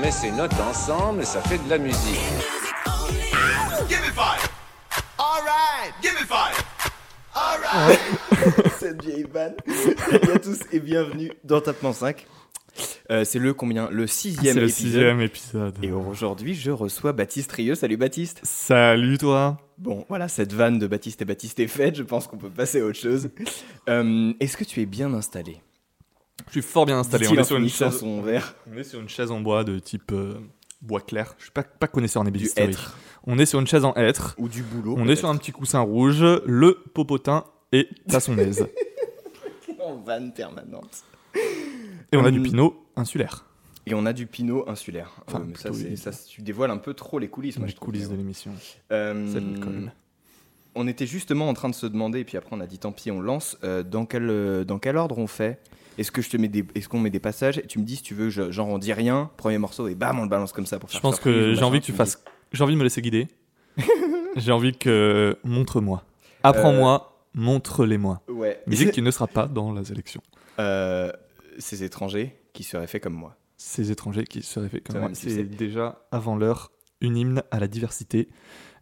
Met ses notes ensemble et ça fait de la musique. Cette vieille vanne. Salut à tous et bienvenue dans Tapement 5. Euh, c'est le combien? Le sixième C'est le épisode. sixième épisode. Et aujourd'hui, je reçois Baptiste Rieux. Salut Baptiste. Salut toi Bon, voilà, cette vanne de Baptiste et Baptiste est faite. Je pense qu'on peut passer à autre chose. Euh, Est-ce que tu es bien installé? Je suis fort bien installé. On est, sur une finissant chaise, son verre on est sur une chaise en bois de type euh, bois clair. Je suis pas, pas connaisseur en du ébénisterie. On est sur une chaise en hêtre. ou du boulot. On est sur un petit coussin rouge, le popotin et ta sondaise. en vanne permanente. Et on a Hum. du pinot insulaire. Et on a du pinot insulaire. Enfin, Euh, mais ça, oui. tu dévoiles un peu trop les coulisses. Moi, les je coulisses de l'émission. Euh. On était justement en train de se demander, et puis après on a dit tant pis, on lance. euh, dans, quel, euh, dans quel ordre on fait Est-ce que je te mets des, est-ce qu'on met des passages et Tu me dis si tu veux, je- genre on dit rien, premier morceau et bam on le balance comme ça pour faire. Je pense que j'ai envie que tu fasses. J'ai envie de me laisser guider. j'ai envie que. Montre-moi. Apprends-moi, montre-les-moi. Ouais. Musique qui ne sera pas dans la sélection. Euh, ces étrangers qui seraient faits comme moi. Ces étrangers qui seraient faits comme moi. c'est- déjà avant l'heure une hymne à la diversité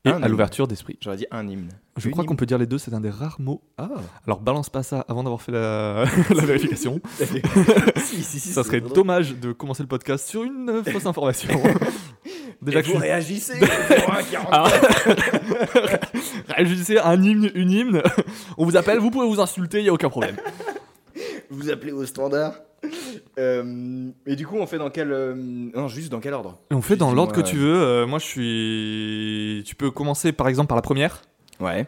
et Un à l'ouverture d'esprit. J'aurais dit un hymne. Je Une crois qu'on peut dire les deux, c'est un des rares mots. Ah. Alors balance pas ça avant d'avoir fait la, la vérification. si, si, si, ça serait drôle. dommage de commencer le podcast sur une fausse information. Déjà Et que vous je réagissez. Réagissez un hymne, une hymne. On vous appelle, vous pouvez vous insulter, il y a aucun problème. vous appelez au standard? Euh, et du coup, on fait dans quel, euh, non, juste dans quel ordre? On fait dans l'ordre que tu veux. Euh, moi, je suis. Tu peux commencer par exemple par la première. Ouais.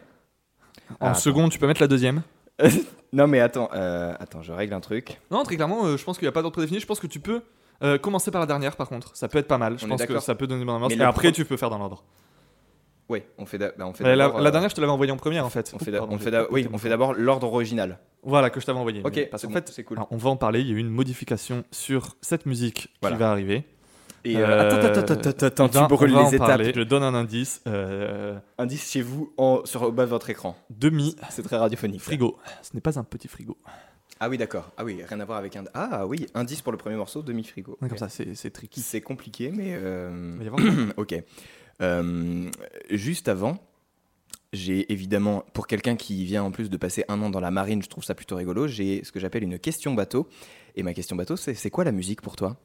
En Ah, seconde, tu peux mettre la deuxième. Non mais attends, attends, je règle un truc. Non, très clairement, je pense qu'il n'y a pas d'ordre prédéfini. Je pense que tu peux commencer par la dernière, par contre. Ça peut être pas mal. Je On pense que ça peut donner bonne ambiance. Mais Et après, pro- tu peux faire dans l'ordre. Ouais, on fait, bah, on fait La, d'abord, la euh, dernière, je te l'avais envoyée en première, en fait. on fait, pardon, on fait oui, on fait d'abord l'ordre original. Voilà, que je t'avais envoyé. Ok, parce qu'en bon, fait, c'est cool. alors, on va en parler. Il y a eu une modification sur cette musique Voilà. qui va arriver. Et Euh, euh, attends, attends, attends, attends, attends, On va- tu brûles les en étapes. parler. Je donne un indice. euh, Indice chez vous en, sur au bas de votre écran. demi C'est très radiophonique. frigo. Ce n'est pas un petit frigo. Ah oui, d'accord. Ah oui, rien à voir avec un. Ah oui, indice pour le premier morceau, demi frigo. Ouais, Comme ça, c'est tricky. C'est compliqué, mais. euh, Il va y avoir- ok. Euh, juste avant, j'ai évidemment, pour quelqu'un qui vient en plus de passer un an dans la marine, je trouve ça plutôt rigolo, j'ai ce que j'appelle une question bateau. Et ma question bateau, c'est c'est quoi la musique pour toi?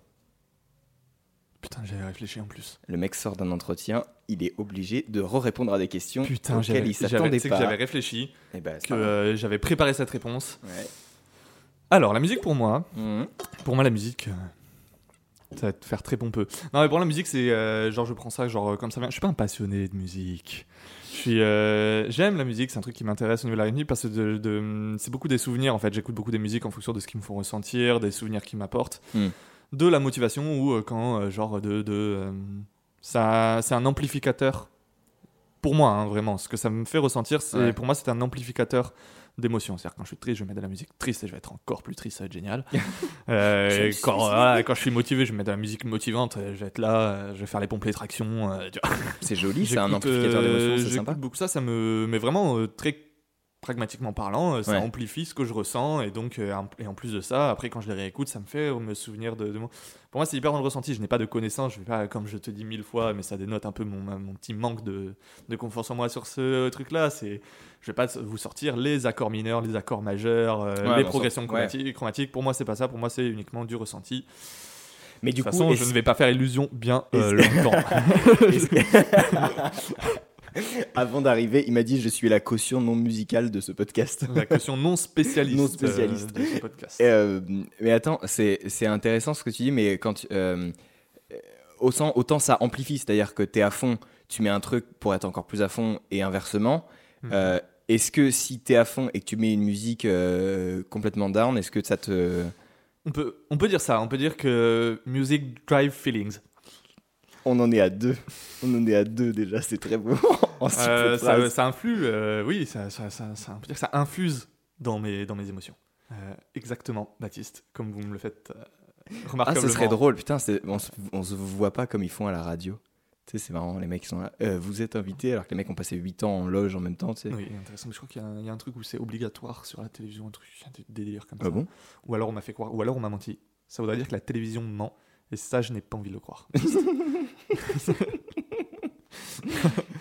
Putain, j'avais réfléchi en plus. Le mec sort d'un entretien, il est obligé de re-répondre à des questions Putain, auxquelles il s'attendait c'est que pas. j'avais réfléchi, Eh ben, c'est que pas euh, j'avais préparé cette réponse. Ouais. Alors, la musique pour moi, Mhm. pour moi, la musique, euh, ça va te faire très pompeux. Non, mais pour la musique, c'est euh, genre, je prends ça, genre, comme ça vient. Je suis pas un passionné de musique. Je suis, euh, j'aime la musique, c'est un truc qui m'intéresse au niveau de la rythmique parce que de- de- c'est beaucoup des souvenirs en fait. J'écoute beaucoup des musiques en fonction de ce qui me font ressentir, des souvenirs qui m'apportent, Hmm. de la motivation ou euh, quand, genre, de, de ça, c'est un amplificateur pour moi, hein, vraiment. Ce que ça me fait ressentir, c'est Ouais. pour moi, c'est un amplificateur d'émotions. C'est-à-dire quand je suis triste, je mettre de la musique triste et je vais être encore plus triste, ça va être génial. Euh, quand, suicidé. voilà, quand je suis motivé, je mettre de la musique motivante, euh, je vais être là, euh, je vais faire les pompes, les tractions. C'est joli, c'est un amplificateur d'émotions, c'est sympa. beaucoup ça, ça me. Mais vraiment, très pragmatiquement parlant, euh, ça Ouais. amplifie ce que je ressens. Et donc, euh, en- et en plus de ça, après, quand je les réécoute, ça me fait euh, me souvenir de, de moi. Pour moi, c'est hyper dans le ressenti. Je n'ai pas de connaissances, je vais pas, comme je te dis mille fois, mais ça dénote un peu mon, mon petit manque de, de confiance en moi sur ce truc-là. C'est. Je vais pas vous sortir les accords mineurs, les accords majeurs, euh, Ouais, les bon, progressions chromatiques, chromatiques. Pour moi, c'est pas ça. Pour moi, c'est uniquement du ressenti. Mais du de toute coup, façon, je ne vais pas faire illusion bien euh, longtemps. Avant d'arriver, il m'a dit je suis la caution non musicale de ce podcast. La question non spécialiste, Non spécialiste. euh, de ce podcast. Euh, mais attends, c'est c'est intéressant ce que tu dis, mais quand euh, euh, autant, autant ça amplifie, c'est-à-dire que tu es à fond, tu mets un truc pour être encore plus à fond, et inversement. Mhm. Euh, est-ce que si tu es à fond et que tu mets une musique complètement down, est-ce que ça te. On peut, on peut dire ça, on peut dire que music drive feelings. On en est à deux. On en est à deux déjà, c'est très beau. En si peu de Euh, ça, phrases. ça influe, euh, oui, ça, ça, ça, ça, on peut dire que ça infuse dans mes, dans mes émotions. Euh, exactement, Baptiste, comme vous me le faites euh, Ah, remarquablement. ce serait drôle, putain, c'est- on, se, on se voit pas comme ils font à la radio. Tu sais, c'est marrant, les mecs qui sont là. Euh, vous êtes invités alors que les mecs ont passé 8 ans en loge en même temps, tu sais. Oui, intéressant. Mais je crois qu'il y, a un- il y a un truc où c'est obligatoire sur la télévision, un truc, des des délires comme Ah ça. bon? Ou alors on m'a fait croire, ou alors on m'a menti. Ça voudrait dire que la télévision ment. Et ça, je n'ai pas envie de le croire.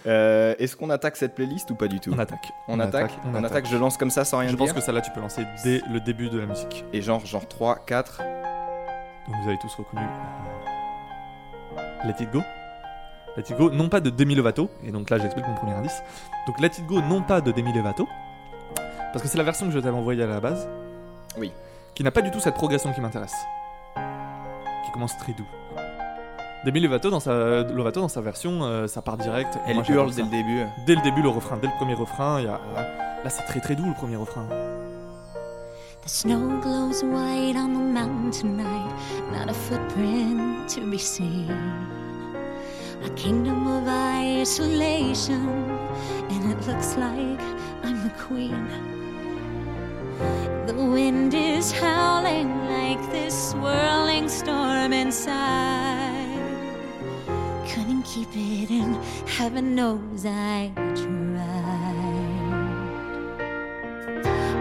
Euh, Est-ce qu'on attaque cette playlist ou pas du tout On attaque. On attaque On attaque, je lance comme ça sans rien Je dire pense que celle-là, tu peux lancer dès le début de la musique. Et genre, genre 3, 4. Donc vous avez tous reconnu euh, Let It Go. Let It Go, non pas de Demi Lovato, et donc là j'explique mon premier indice. Donc Let It Go, non pas de Demi Lovato, parce que c'est la version que je t'avais envoyée à la base. Oui. Qui n'a pas du tout cette progression qui m'intéresse. Commence très doux. Demi Lovato dans sa, Lovato, dans sa version, euh, ça part direct. Elle hurle dès le début. Dès le début, le refrain, dès le premier refrain, y a. Là, c'est très très doux le premier refrain. The snow glows white on the mountain tonight, not a footprint to be seen. A kingdom of isolation, and it looks like I'm the queen. The wind is howling like this swirling storm inside. Couldn't keep it in, heaven knows I tried.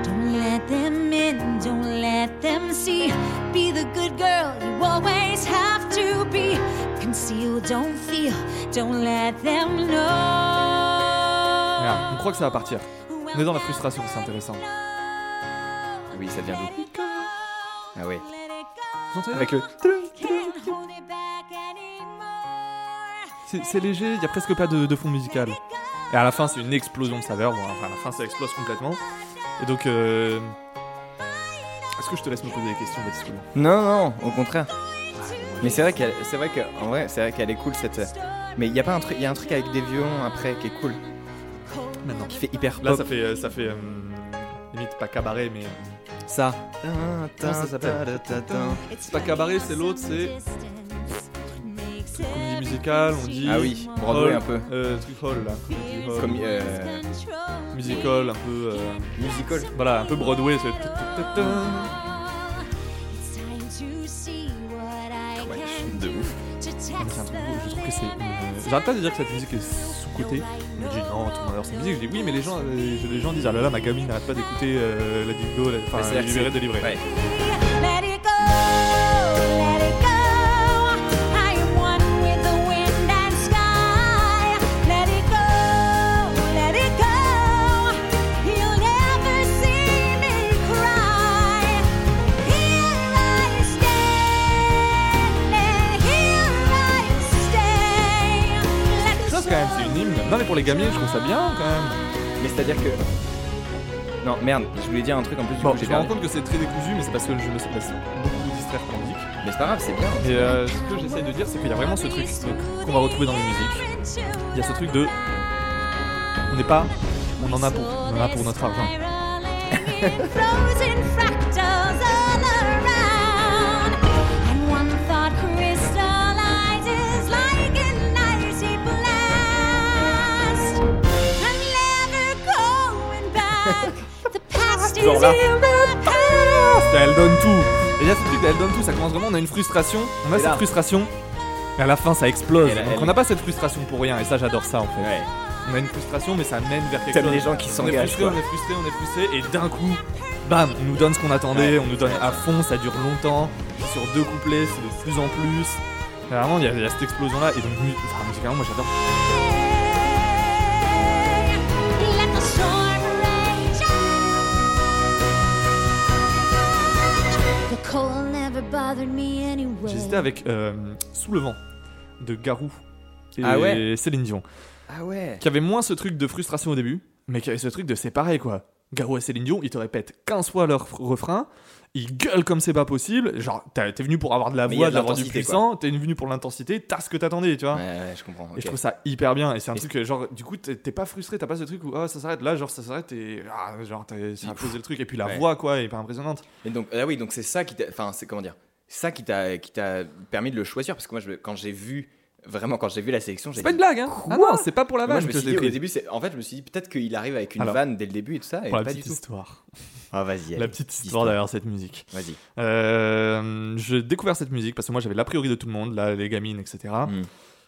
Don't let them in, don't let them see. Be the good girl you always have to be. Conceal, don't feel, don't let them know. On croit que ça va partir. On est dans la frustration, c'est intéressant. Oui, ça vient d'où Ah entendez Avec le. C'est c'est léger, il y a presque pas de, de fond musical. Et à la fin, c'est une explosion de saveur. Bon, enfin, à la fin, ça explose complètement. Et donc, euh... est-ce que je te laisse me poser des questions, Baptiste Non, non, au contraire. Mais c'est vrai qu'elle, c'est vrai que, en vrai, c'est vrai qu'elle est cool cette. Mais il y a pas un truc, il y a un truc avec des violons après qui est cool, Maintenant. qui fait hyper Là, pop. ça fait, euh, ça fait euh, limite pas cabaret, mais euh, Ça. Comment ça s'appelle? C'est pas cabaret, c'est l'autre, c'est comédie musicale. On dit Ah oui, Broadway hall, un peu. euh, truc hall là. Comme euh, musical, un peu. euh, musical. voilà, un peu Broadway. C'est... De ouf. C'est un truc beau, je trouve que c'est. J'arrête pas de dire que cette musique est sous-cotée. On me dit non, tout le monde adore cette musique. Je dis oui, mais les gens, euh, les gens disent ah là là, ma gamine n'arrête pas d'écouter euh, la Dingo, la... enfin, Mais c'est-à-dire que libéré, c'est- délivré. Ouais. Non, mais pour les gamins, je trouve ça bien quand même. Mais c'est-à-dire que. Non, merde, je voulais dire un truc en plus du Bon, coup je j'ai me rends compte que c'est très décousu, mais c'est parce que je me suis laissé beaucoup distraire par la musique. Mais c'est pas grave, c'est bien. Et euh, ce que j'essaye de dire, c'est qu'il y a vraiment ce truc qu'on va retrouver dans les musiques. Il y a ce truc de. On n'est pas. On en a pour, on en a pour notre argent. Genre là. Elle donne tout. Et a ce truc d'elle donne tout, ça commence vraiment, on a une frustration, on a Et cette là. frustration, et à la fin ça explose. Là, Donc elle- on n'a pas cette frustration pour rien, et ça j'adore ça en fait. Ouais. On a une frustration, mais ça mène vers quelque chose. les gens qui On est s'engagent. frustré, on est frustré, on est frustré, et d'un coup, bam, on nous donne ce qu'on attendait, on nous donne à fond, ça dure longtemps, sur deux couplets, c'est de plus en plus. Vraiment, il y, a- il y a cette explosion là, et donc, mu- enfin, musicalement, moi j'adore. J'hésitais avec euh, Sous le vent de Garou et Ah ouais Céline Dion. Ah ouais. qui avait moins ce truc de frustration au début, mais qui avait ce truc de c'est pareil quoi. Garou et Céline Dion, ils te répètent 15 fois leur refrain, ils gueulent comme c'est pas possible. Genre, t'es venu pour avoir de la voix, l'avoir du l'intensité, puissant, t'es venu pour l'intensité, t'as ce que t'attendais, tu vois. Ouais, ouais, je comprends. Et je trouve ça hyper bien. Et c'est un Et truc que, genre, du coup, t'es pas frustré, t'as pas ce truc où ah, ça s'arrête là, genre ça s'arrête et ah, genre t'as ça a posé le truc. Et puis la Ouais. voix, quoi, est pas impressionnante. Et donc, ah oui, donc c'est ça qui t'a, enfin, c'est comment dire, ça qui t'a, qui t'a permis de le choisir parce que moi, je, quand j'ai vu Vraiment, quand j'ai vu la sélection, j'ai C'est pas une blague, hein Ah non, c'est pas pour la Moi, vanne je me suis dit, au début, c'est- en fait, je me suis dit peut-être qu'il arrive avec une Alors, vanne dès le début et tout ça, et Pour la pas petite du tout. histoire. Ah, vas-y, La petite histoire derrière cette musique. Vas-y. Euh, j'ai découvert cette musique parce que moi j'avais l'a priori de tout le monde, là, les gamines, etc. Mm.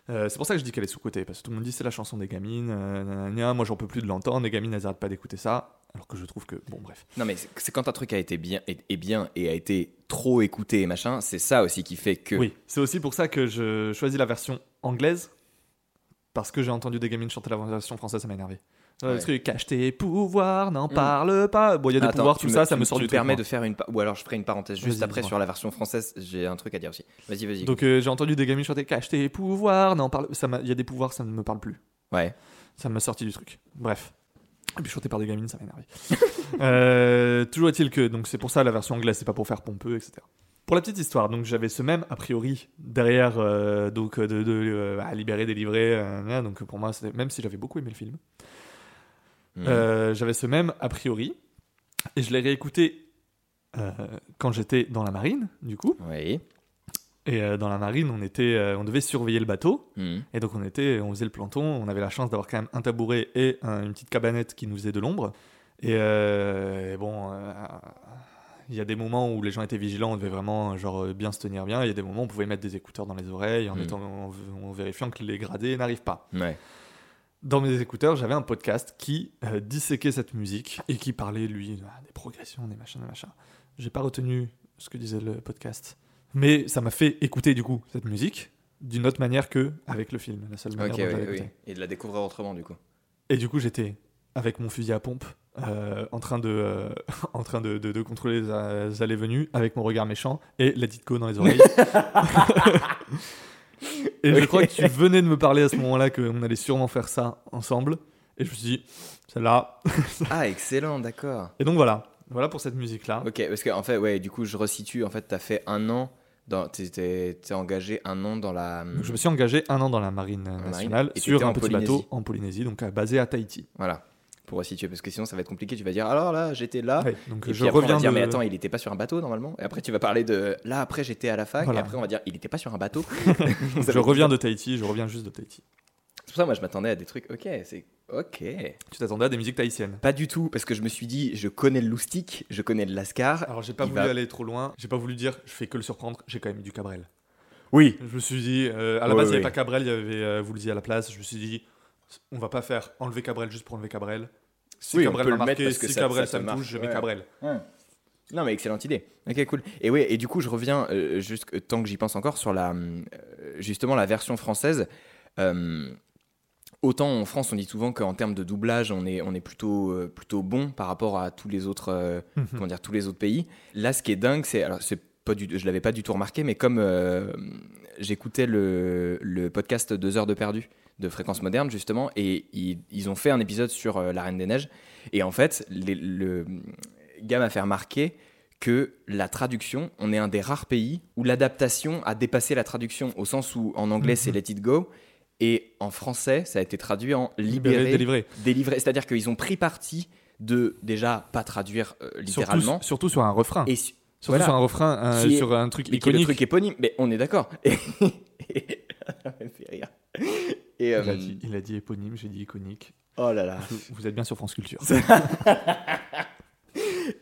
Euh, c'est pour ça que je dis qu'elle est sous-cotée, parce que tout le monde dit c'est la chanson des gamines, euh, nanana, moi j'en peux plus de l'entendre, les gamines elles arrêtent pas d'écouter ça, alors que je trouve que, bon bref. Non, mais c'est quand un truc a été bien et, et bien et a été trop écouté et machin, c'est ça aussi qui fait que. Oui, c'est aussi pour ça que je choisis la version anglaise, parce que j'ai entendu des gamines chanter la version française, ça m'a énervé. Ouais. Le truc, cache tes pouvoirs, n'en Mm. parle pas. Bon, il y a des Attends, pouvoirs, tout ça, ça me sort du moi. de faire une. Ou alors je ferai une parenthèse juste après sur la version française, j'ai un truc à dire aussi. Vas-y, vas-y. Donc euh, j'ai entendu des gamines chanter cache tes pouvoirs, n'en parle. Il y a des pouvoirs, ça ne me parle plus. Ouais. Ça m'a sorti du truc. Bref. Et puis chanté par des gamines, ça m'a énervé. Euh, toujours est-il que, donc c'est pour ça la version anglaise, c'est pas pour faire pompeux, etc. Pour la petite histoire, donc j'avais ce même a priori derrière, euh, donc euh, de, de euh, à libérer, délivrer, euh, donc pour moi, même si j'avais beaucoup aimé le film, Euh, j'avais ce même a priori, et je l'ai réécouté euh, quand j'étais dans la marine, du coup, Oui. et euh, dans la marine, on était, on devait surveiller le bateau, Mm. et donc on était, on faisait le planton, on avait la chance d'avoir quand même un tabouret et un- une petite cabanette qui nous faisait de l'ombre. Et, et bon, il y a des moments où les gens étaient vigilants, on devait vraiment genre bien se tenir bien. Il y a des moments où on pouvait mettre des écouteurs dans les oreilles en, Mm. étant, en, en vérifiant que les gradés n'arrivent pas. Ouais. Dans mes écouteurs, j'avais un podcast qui euh, disséquait cette musique et qui parlait, lui, ah, des progressions, des machins, des machins. J'ai pas retenu ce que disait le podcast. Mais ça m'a fait écouter, du coup, cette musique d'une autre manière que avec le film, la seule manière dont oui, oui. Et de la découvrir autrement, du coup. Et du coup, j'étais avec mon fusil à pompe, euh, en train de, euh, en train de, de- de contrôler les allées-venues, avec mon regard méchant et la dit go dans les oreilles. et je crois que tu venais de me parler à ce moment-là qu'on allait sûrement faire ça ensemble. Et je me suis dit, celle-là. Ah, excellent, d'accord. Et donc voilà, voilà pour cette musique-là. Ok, parce que en fait, ouais, du coup, je resitue. En fait, t'as fait un an. T'es, engagé un an dans la. Donc, je me suis engagé un an dans la marine nationale sur un petit bateau en Polynésie, donc basé à Tahiti. Voilà. Pour resituer, parce que sinon, ça va être compliqué. Tu vas dire, alors là, j'étais là. Ouais, donc Et je puis après, on reviens va dire, de... mais attends, il était pas sur un bateau normalement. Et après, tu vas parler de là, après, j'étais à la fac. Voilà. Et après, on va dire, il était pas sur un bateau. je reviens de Tahiti, je reviens juste de Tahiti. C'est pour ça, moi, je m'attendais à des trucs. Ok, c'est. Ok. Tu t'attendais à des musiques tahitiennes Pas du tout, parce que je me suis dit, je connais le loustic, je connais le lascar. Alors j'ai pas voulu va- aller trop loin, j'ai pas voulu dire je fais que le surprendre, j'ai quand même du Cabrel. Oui. Je me suis dit, euh, à la Ouais, base il n'y ouais. avait pas Cabrel, il y avait euh, vous le disiez à la place, je me suis dit on va pas faire enlever Cabrel juste pour enlever Cabrel. Si Oui, on Cabrel peut m'a le mettre marqué, parce que si ça- Cabrel ça ça, me touche, je mets ouais. Cabrel. Non, mais excellente idée. Ok, cool. Et ouais, et du coup, je reviens euh, juste euh, tant que j'y pense encore sur la, euh, justement la version française. Euh, autant en France, on dit souvent qu'en termes de doublage, on est, on est plutôt, euh, plutôt bon par rapport à tous les autres, euh, Mhm. comment dire, tous les autres pays. Là, ce qui est dingue, c'est, alors c'est pas du, je l'avais pas du tout remarqué, mais comme euh, j'écoutais le, le podcast Deux heures de perdu de Fréquence Moderne justement, et ils, ils ont fait un épisode sur euh, la Reine des Neiges, et en fait, les- le gars m'a fait remarquer que la traduction, on est un des rares pays où l'adaptation a dépassé la traduction, au sens où en anglais c'est Mhm. Let It Go, et en français ça a été traduit en Libéré, délivré. délivré. C'est-à-dire qu'ils ont pris parti de déjà pas traduire euh, littéralement, Surtout, surtout sur un refrain. et su- surtout voilà. sur un refrain, euh, est- sur un truc mais qui est le iconique. truc éponyme, mais on est d'accord. Et, et- il, euh, a dit, il a dit éponyme, j'ai dit iconique. oh là là. Vous, vous êtes bien sur France Culture.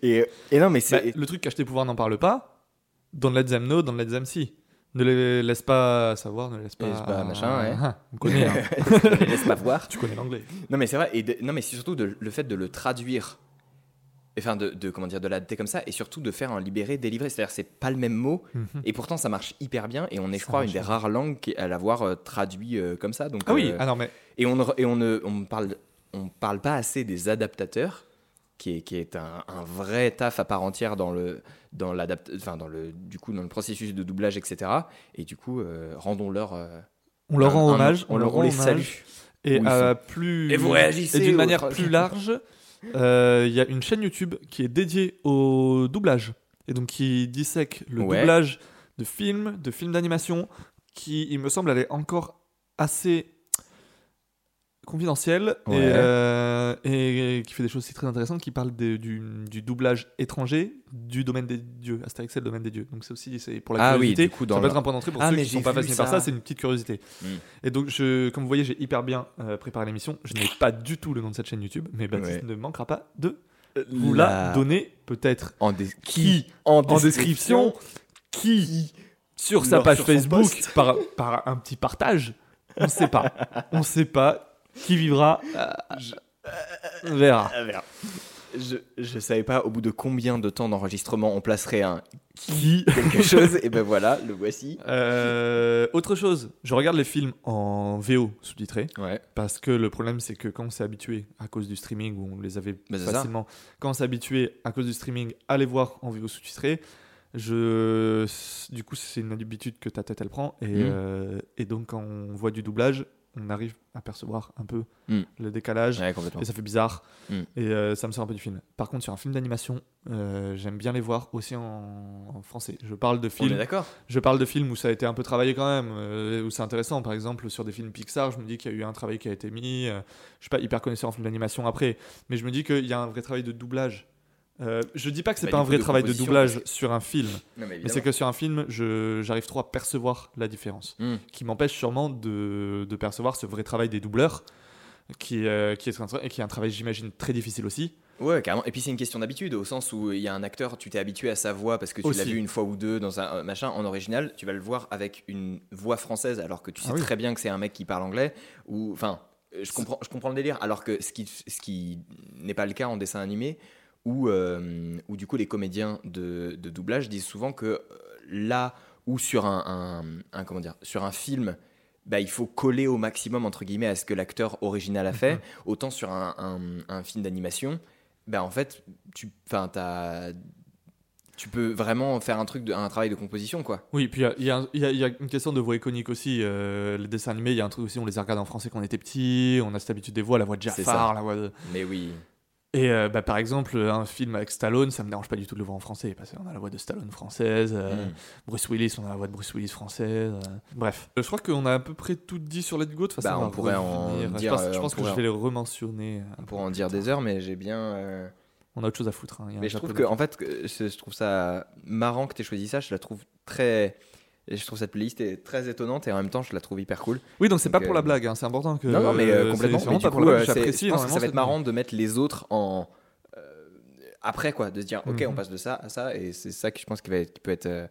Et, et non, mais Bah, le truc cache tes pouvoirs n'en parle pas. Dans Let Them Know, dans Let Them See. Ne les laisse pas savoir, ne laisse pas. Laisse pas machin, ouais. Ah, on connaît, hein. Laisse pas voir. tu connais l'anglais. Non, mais c'est vrai. Et de- non, mais c'est surtout de- le fait de le traduire. Enfin, de, de- comment dire, de l'adapter comme ça, et surtout de faire un libéré, délivré. C'est-à-dire, c'est pas le même mot, Mhm. et pourtant ça marche hyper bien. Et on est, je crois, une des rares langues à l'avoir euh, traduit euh, comme ça. Donc, Ah oui, euh, ah non, mais Et on ne, et on ne on parle, on parle pas assez des adaptateurs, qui est, qui est un, un vrai taf à part entière dans le, dans l'adapt, enfin dans le, du coup, dans le processus de doublage, etc. Et du coup, rendons-leur. euh, on leur rend hommage. on, leur leur- on rend les salue. Et plus. Et vous réagissez Et d'une manière plus large, euh, il y a une chaîne YouTube qui est dédiée au doublage. Et donc qui dissèque le Ouais. doublage de films, de films d'animation, qui, il me semble, elle est encore assez confidentiel Ouais. et, euh, et qui fait des choses aussi très intéressantes, qui parle de- du, du doublage étranger du domaine des dieux. Astérix, c'est le domaine des dieux. Donc c'est aussi c'est pour la Ah oui, curiosité. du coup, dans ça peut le- être un point d'entrée pour Ah, ceux qui sont j'ai pas fascinés par ça. C'est une petite curiosité. Mm. Et donc, je, comme vous voyez, j'ai hyper bien euh, préparé l'émission. Je n'ai pas du tout le nom de cette chaîne YouTube, mais Baptiste Ouais. ne manquera pas de vous la donner peut-être. En Qui en, en description, qui sur sa page sur Facebook par, par un petit partage. On ne sait pas. On ne sait pas. Qui vivra euh, on verra. Je, je savais pas au bout de combien de temps d'enregistrement on placerait un Qui quelque chose, et ben voilà, le voici. Euh, Autre chose, je regarde les films en VO sous-titré Ouais. parce que le problème c'est que quand on s'est habitué à cause du streaming où on les avait ça. facilement, quand on s'est habitué à cause du streaming à les voir en VO sous-titré, je du coup c'est une habitude que ta tête elle prend et, Mm. euh, et donc quand on voit du doublage, on arrive à percevoir un peu Mm. le décalage. Ouais. Et ça fait bizarre. Mm. Et euh, ça me sort un peu du film. Par contre, sur un film d'animation, euh, j'aime bien les voir aussi en, en français. Je parle de films. d'accord Je parle de films où ça a été un peu travaillé quand même, euh, où c'est intéressant. Par exemple, sur des films Pixar, je me dis qu'il y a eu un travail qui a été mis. je suis pas hyper connaisseur en film d'animation après, mais je me dis qu'il y a un vrai travail de doublage. Euh, je dis pas que c'est Bah, pas un vrai de travail de doublage sur un film, Non, mais mais c'est que sur un film, j'arrive trop à percevoir la différence, Mm. qui m'empêche sûrement de, de percevoir ce vrai travail des doubleurs, qui, euh, qui est un, tra- et qui est un travail, j'imagine, très difficile aussi. Ouais, carrément. Et puis c'est une question d'habitude, au sens où il y a un acteur, tu t'es habitué à sa voix parce que tu l'as vu une fois ou deux dans un euh, machin en original, tu vas le voir avec une voix française alors que tu sais Ah oui. très bien que c'est un mec qui parle anglais. Ou enfin, euh, je comprends, je comprends le délire. Alors que ce qui, ce qui n'est pas le cas en dessin animé, où, euh, où du coup les comédiens de, de doublage disent souvent que euh, là où sur un, un- un- comment dire, sur un film. Bah, il faut coller au maximum entre guillemets à ce que l'acteur original a fait. Autant sur un, un- un film d'animation, bah en fait, tu, tu peux vraiment faire un truc, de, un travail de composition, quoi. Oui, puis il y a- y, y y une question de voix iconique aussi. euh, les dessins animés, il y a un truc aussi, on les a regardés en français quand on était petit, on a cette habitude des voix, la voix de Jafar, la voix de... Mais oui. Et euh, bah, par exemple, un film avec Stallone, ça me dérange pas du tout de le voir en français, parce qu'on a la voix de Stallone française, euh, Mm. Bruce Willis, on a la voix de Bruce Willis française. euh, Bref, je crois qu'on a à peu près tout dit sur Let Go. De toute façon, Bah, on, pourrait en dire, Je pense, je pense que je vais les rementionner. On pourrait en dire des heures, mais j'ai bien. euh, On a autre chose à foutre. hein, Mais je trouve que, en fait, que je, je trouve ça marrant que tu aies choisi ça. Je la trouve très. Et Je trouve cette playlist est très étonnante et en même temps, je la trouve hyper cool. Oui, donc c'est pas pour euh, la blague, hein, c'est important que. non, non, mais euh, complètement. Mais du pas pour coup, la euh, blague, c'est- j'apprécie je pense que ça va être marrant de mettre les autres en. euh, après, quoi. De se dire, ok, Mhm. on passe de ça à ça. Et c'est ça que je pense qui, va être, qui peut être. euh,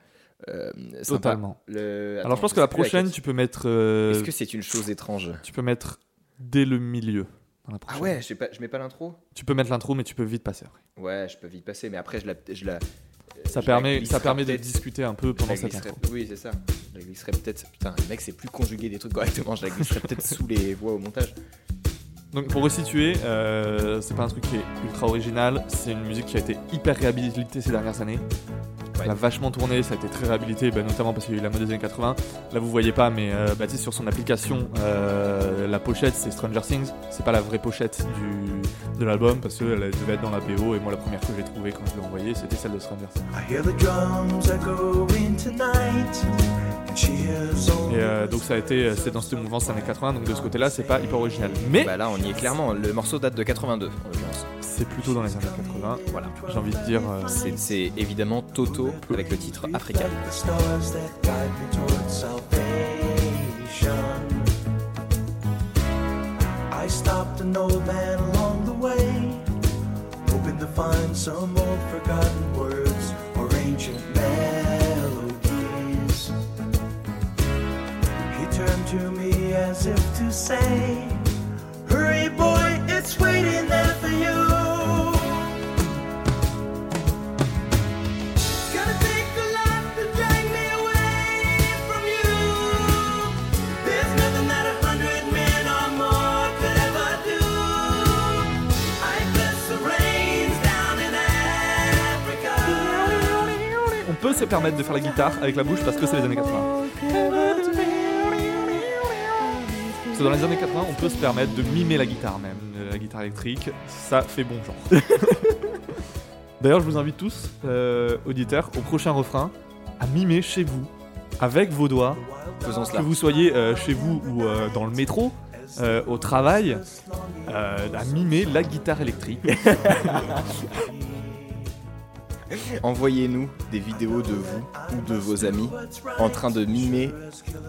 euh, sympa. Totalement. Le- Alors je pense que la prochaine, tu peux mettre. euh, Est-ce que c'est une chose étrange? Tu peux mettre dès le milieu. Ah ouais, je, pas, je mets pas l'intro? Tu peux mettre l'intro, mais tu peux vite passer après. Ouais, je peux vite passer, mais après, je la. Je la Ça permet, ça permet de discuter un peu pendant cette intro. Oui, c'est ça. Je la glisserai peut-être. Putain, le mec, c'est plus conjuguer des trucs correctement. Je la glisserai peut-être sous les voix au montage. Donc pour resituer, euh, c'est pas un truc qui est ultra original, c'est une musique qui a été hyper réhabilitée ces dernières années. Ouais. Elle a vachement tourné, ça a été très réhabilité, bah, notamment parce qu'il y a eu la mode des années 80. Là vous voyez pas, mais euh, Baptiste sur son application, euh, la pochette c'est Stranger Things. C'est pas la vraie pochette du, de l'album parce qu'elle devait être dans la BO et moi la première que j'ai trouvée quand je l'ai envoyée c'était celle de Stranger Things. Et euh, donc ça a été, c'est dans mouvance des années 80, donc de ce côté-là c'est pas hyper original. Mais Bah là, on y est clairement. Le morceau date de 82, en l'occurrence. C'est plutôt dans les années 80. Voilà. J'ai envie de dire. euh, C'est évidemment Toto avec le titre Africa. like the stars that guide me towards salvation. I stopped an old man along the way, hoping to find some old forgotten words or ancient melodies. He turned to me as if to say, Hurry, boy, On peut se permettre de faire la guitare avec la bouche parce que c'est les années 80. Que dans les années 80, on peut se permettre de mimer la guitare même, euh, la guitare électrique, ça fait bon genre. D'ailleurs, je vous invite tous, euh, auditeurs, au prochain refrain, à mimer chez vous, avec vos doigts, Faisons que cela. vous soyez euh, chez vous ou euh, dans le métro, euh, au travail euh, à mimer la guitare électrique. Envoyez-nous des vidéos de vous ou de vos amis en train de mimer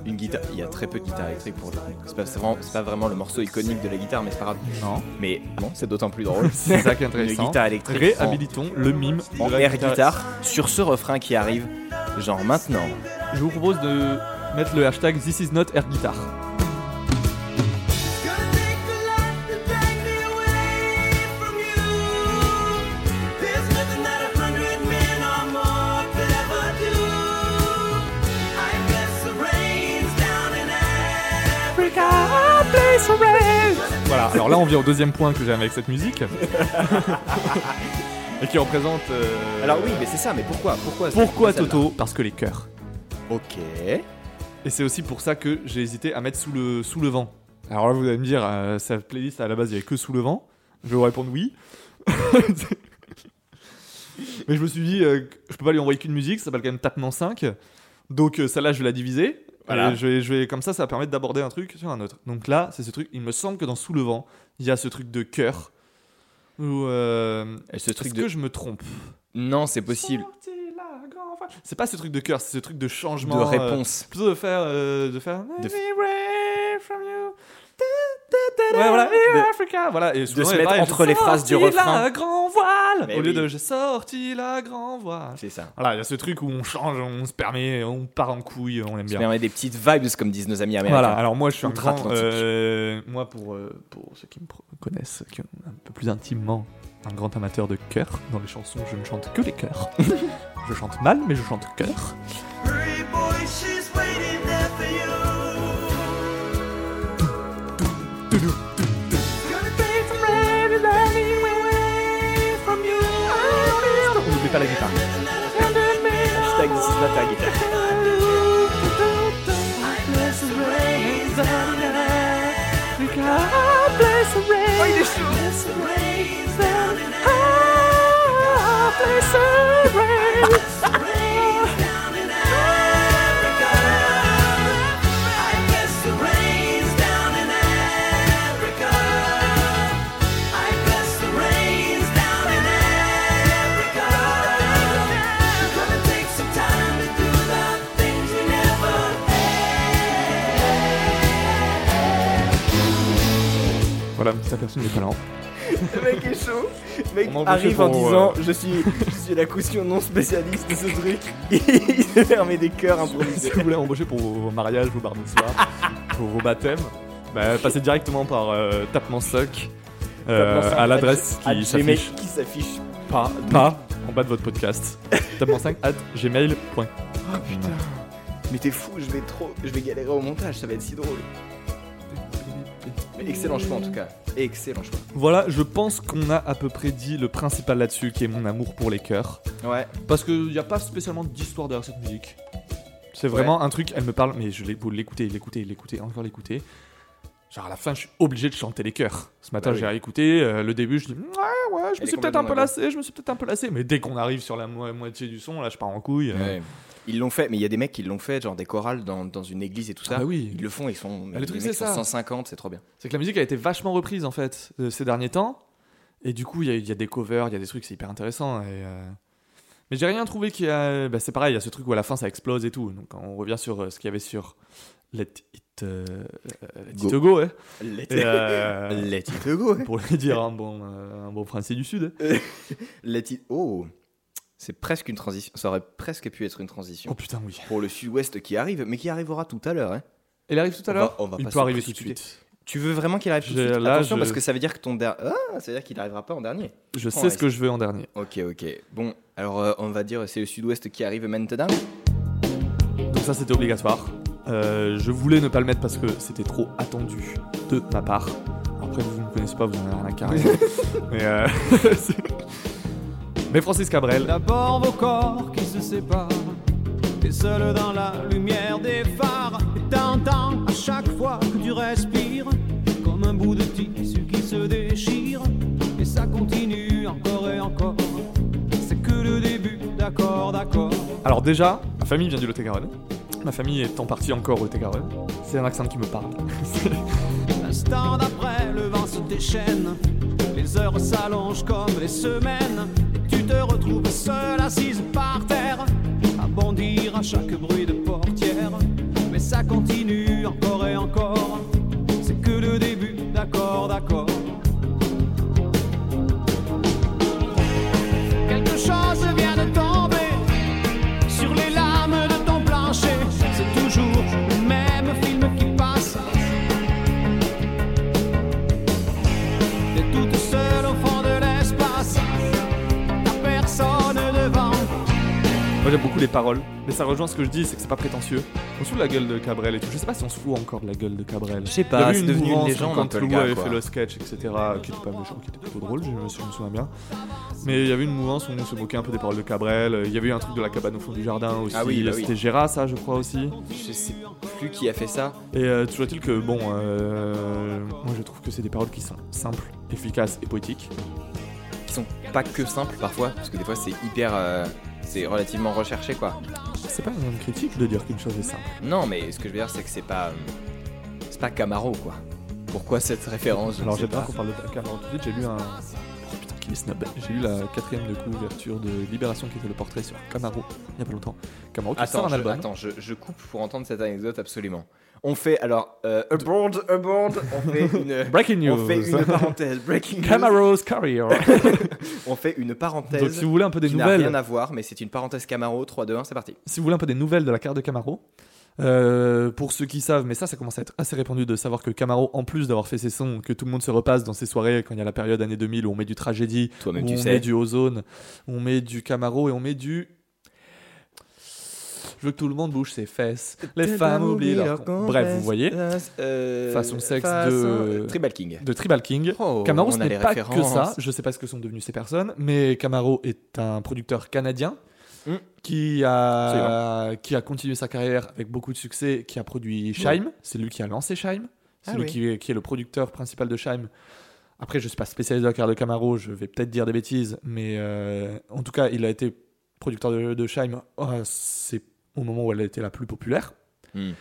une guitare. Il y a très peu de guitare électrique pour le coup. C'est pas, vraiment, c'est pas vraiment le morceau iconique de la guitare, mais c'est pas grave. Non, Mais bon, c'est d'autant plus drôle. c'est ça qui est Une intéressant. guitare électrique en, Réhabilitons le mime en air guitare sur ce refrain qui arrive, genre maintenant. Je vous propose de mettre le hashtag This is not air guitar. Voilà, alors là on vient au deuxième point que j'aime avec cette musique. Et qui représente. euh, Alors oui, mais c'est ça, mais pourquoi Pourquoi, Pourquoi Toto Parce que les chœurs. Ok. Et c'est aussi pour ça que j'ai hésité à mettre sous le, sous le vent. Alors là, vous allez me dire, euh, sa playlist à la base, il n'y avait que sous le vent. Je vais vous répondre oui. Mais je me suis dit, euh, je peux pas lui envoyer qu'une musique, ça s'appelle quand même Tapement 5. Donc euh, celle-là, je vais la diviser. Voilà. Je vais, je vais, comme ça, ça va permettre d'aborder un truc sur un autre. Donc là, c'est ce truc, il me semble que dans Sous le vent, il y a ce truc de cœur. Ou euh, ce truc Est-ce de. que je me trompe? Non, c'est possible. C'est pas ce truc de cœur, c'est ce truc de changement. De euh, réponse. plutôt de faire euh, de faire De-. Ouais, voilà, De- Africa, voilà. Et souvent, se mettre pareil, entre les phrases du sorti refrain. La grand voile. Mais Au lieu de j'ai sorti la grand voile. C'est ça. Voilà, il y a ce truc où on change, on se permet, on part en couille, on aime bien. permet des petites vibes, comme disent nos amis américains. Voilà, alors moi je suis un grand. Euh, moi, pour, euh, pour ceux qui me connaissent qui ont un peu plus intimement, un grand amateur de chœur. Dans les chansons, je ne chante que les chœurs. je chante mal, mais je chante chœur. Pas la guitare. Hashtag this is not our guitar. Oh, il est chaud. Aperçu de mes talents. Le mec est chaud. Le mec On arrive en pour, disant euh, je suis, je suis la caution non spécialiste de ce truc. Il se permet des cœurs si improvisés. vous voulez embaucher pour vos mariages, vos bar mitzvahs, pour vos baptêmes, bah, passez directement par euh, Tapement Soc euh, Tapement cinq, à l'adresse qui s'affiche qui s'affiche. pas, pas en bas de votre podcast. Tapement 5 at gmail.com. Oh putain. Mais t'es fou, je vais trop, je vais galérer au montage, ça va être si drôle. Excellent choix en tout cas. Excellent choix. Voilà, je pense qu'on a à peu près dit le principal là-dessus, qui est mon amour pour les chœurs. Ouais. Parce qu'il n'y a pas spécialement d'histoire derrière cette musique. C'est vraiment un truc, elle me parle, mais je l'ai l'écouter, l'écouter, l'écouter, encore l'écouter. Genre à la fin, je suis obligé de chanter les chœurs. Ce matin, Bah oui. j'ai réécouté, euh, le début, je dis ouais, ouais, je Elle me suis peut-être un peu lassé, je me suis peut-être un peu lassé. Mais dès qu'on arrive sur la mo- moitié du son, là, je pars en couille. euh. Ouais. Ils l'ont fait, mais il y a des mecs qui l'ont fait, genre des chorales dans, dans une église et tout ça. Ah bah oui. Ils le font, ils sont. le les truc, c'est ça. 150, c'est trop bien. C'est que la musique a été vachement reprise en fait euh, ces derniers temps. Et du coup, il y, y a des covers, il y a des trucs, c'est hyper intéressant. Et, euh, Mais j'ai rien trouvé qui a. bah, c'est pareil, il y a ce truc où à la fin ça explose et tout. Donc on revient sur ce qu'il y avait sur Let It, euh, euh, Let Go. It Go, ouais. Let, Et, euh, Let it go. pour le dire un bon, euh, un bon français du Sud. Let it. Oh. C'est presque une transition. Ça aurait presque pu être une transition. Oh putain, oui. Pour le sud-ouest qui arrive, mais qui arrivera tout à l'heure. Hein. Il arrive tout à On va- l'heure on va Il peut arriver tout de suite. Tu veux vraiment qu'il arrive tout de suite là, Attention, je- parce que ça veut dire que ton der... Ah, ça veut dire qu'il n'arrivera pas en dernier. Je Prends sais ce que je veux en dernier. Ok, ok. Bon, alors euh, on va dire c'est le sud-ouest qui arrive maintenant. Donc ça c'était obligatoire. Euh, je voulais ne pas le mettre parce que c'était trop attendu de ma part. Après vous ne me connaissez pas, vous en avez rien à carrer. Mais, euh, Mais Francis Cabrel, D'abord vos corps qui se séparent. T'es seul dans la lumière des phares. Et t'entends à chaque fois que tu respires. Comme un bout de tissu qui se déchire. Et ça continue encore et encore. C'est que le début, d'accord, d'accord. alors déjà, ma famille vient du Lot-et-Garonne. Ma famille est en partie encore au Lot-et-Garonne. C'est un accent qui me parle. L'instant d'après, le vent se déchaîne. Les heures s'allongent comme les semaines. Tu te retrouves seul assise par terre, à bondir à chaque bruit de portière. Mais ça continue encore et encore. C'est que le début, d'accord, d'accord. Paroles, mais ça rejoint ce que je dis, c'est que c'est pas prétentieux. On se fout de la gueule de Cabrel et tout. Je sais pas si on se fout encore de la gueule de Cabrel. Je sais pas, c'est devenu une mouvance légende quand Lou gars, avait fait le sketch, etc. Qui était pas méchant, qui était plutôt drôle, je me, si je me souviens bien. Mais il y avait une mouvance où on se moquait un peu des paroles de Cabrel. Il y avait eu un truc de la cabane au fond du jardin aussi. Ah oui, bah oui. C'était Gérard, ça, je crois aussi. Je sais plus qui a fait ça. Et euh, toujours est-il que, bon, euh, moi je trouve que c'est des paroles qui sont simples, efficaces et poétiques. Qui sont pas que simples parfois, parce que des fois c'est hyper. euh, c'est relativement recherché quoi. C'est pas une critique de dire qu'une chose est simple. Non, mais ce que je veux dire, c'est que c'est pas. euh, C'est pas Camaro quoi. Pourquoi cette référence je Alors sais j'ai pas pas. qu'on parle de Cameron tout de suite, j'ai lu un. Oh, putain, qu'il est snob. J'ai lu la quatrième de couverture de Libération qui était le portrait sur Camaro il y a pas longtemps. Camaro qui sort Attends, un je, album. attends je, je coupe pour entendre cette anecdote absolument. On fait alors euh, aboard, aboard, on fait une Breaking news. on fait une parenthèse breaking news. Camaro's career. On fait une parenthèse Donc si vous voulez un peu des qui n'a nouvelles, rien à voir, mais c'est une parenthèse Camaro 3 2 1, c'est parti. si vous voulez un peu des nouvelles de la carte de Camaro, euh, pour ceux qui savent, mais ça, ça commence à être assez répandu de savoir que Camaro, en plus d'avoir fait ses sons, que tout le monde se repasse dans ses soirées quand il y a la période année 2000 où on met du tragédie, où on met du ozone, on met du Camaro et on met du. Je veux que tout le monde bouge ses fesses. Les femmes oublient leur. Bref, vous voyez. Euh, Façon sexe façon- de- Tribal King. De Tribal King. Oh, Camaro, ce n'est pas que ça. Je sais pas ce que sont devenues ces personnes, mais Camaro est un producteur canadien Mm. qui, a, qui a continué sa carrière avec beaucoup de succès, qui a produit Scheim. C'est lui qui a lancé Scheim. C'est Ah lui oui. qui, est, qui est le producteur principal de Scheim. Après, je suis pas spécialiste de la carrière de Camaro, je vais peut-être dire des bêtises, mais euh, en tout cas, il a été producteur de, de. Oh, c'est au moment où elle était la plus populaire. Hmm.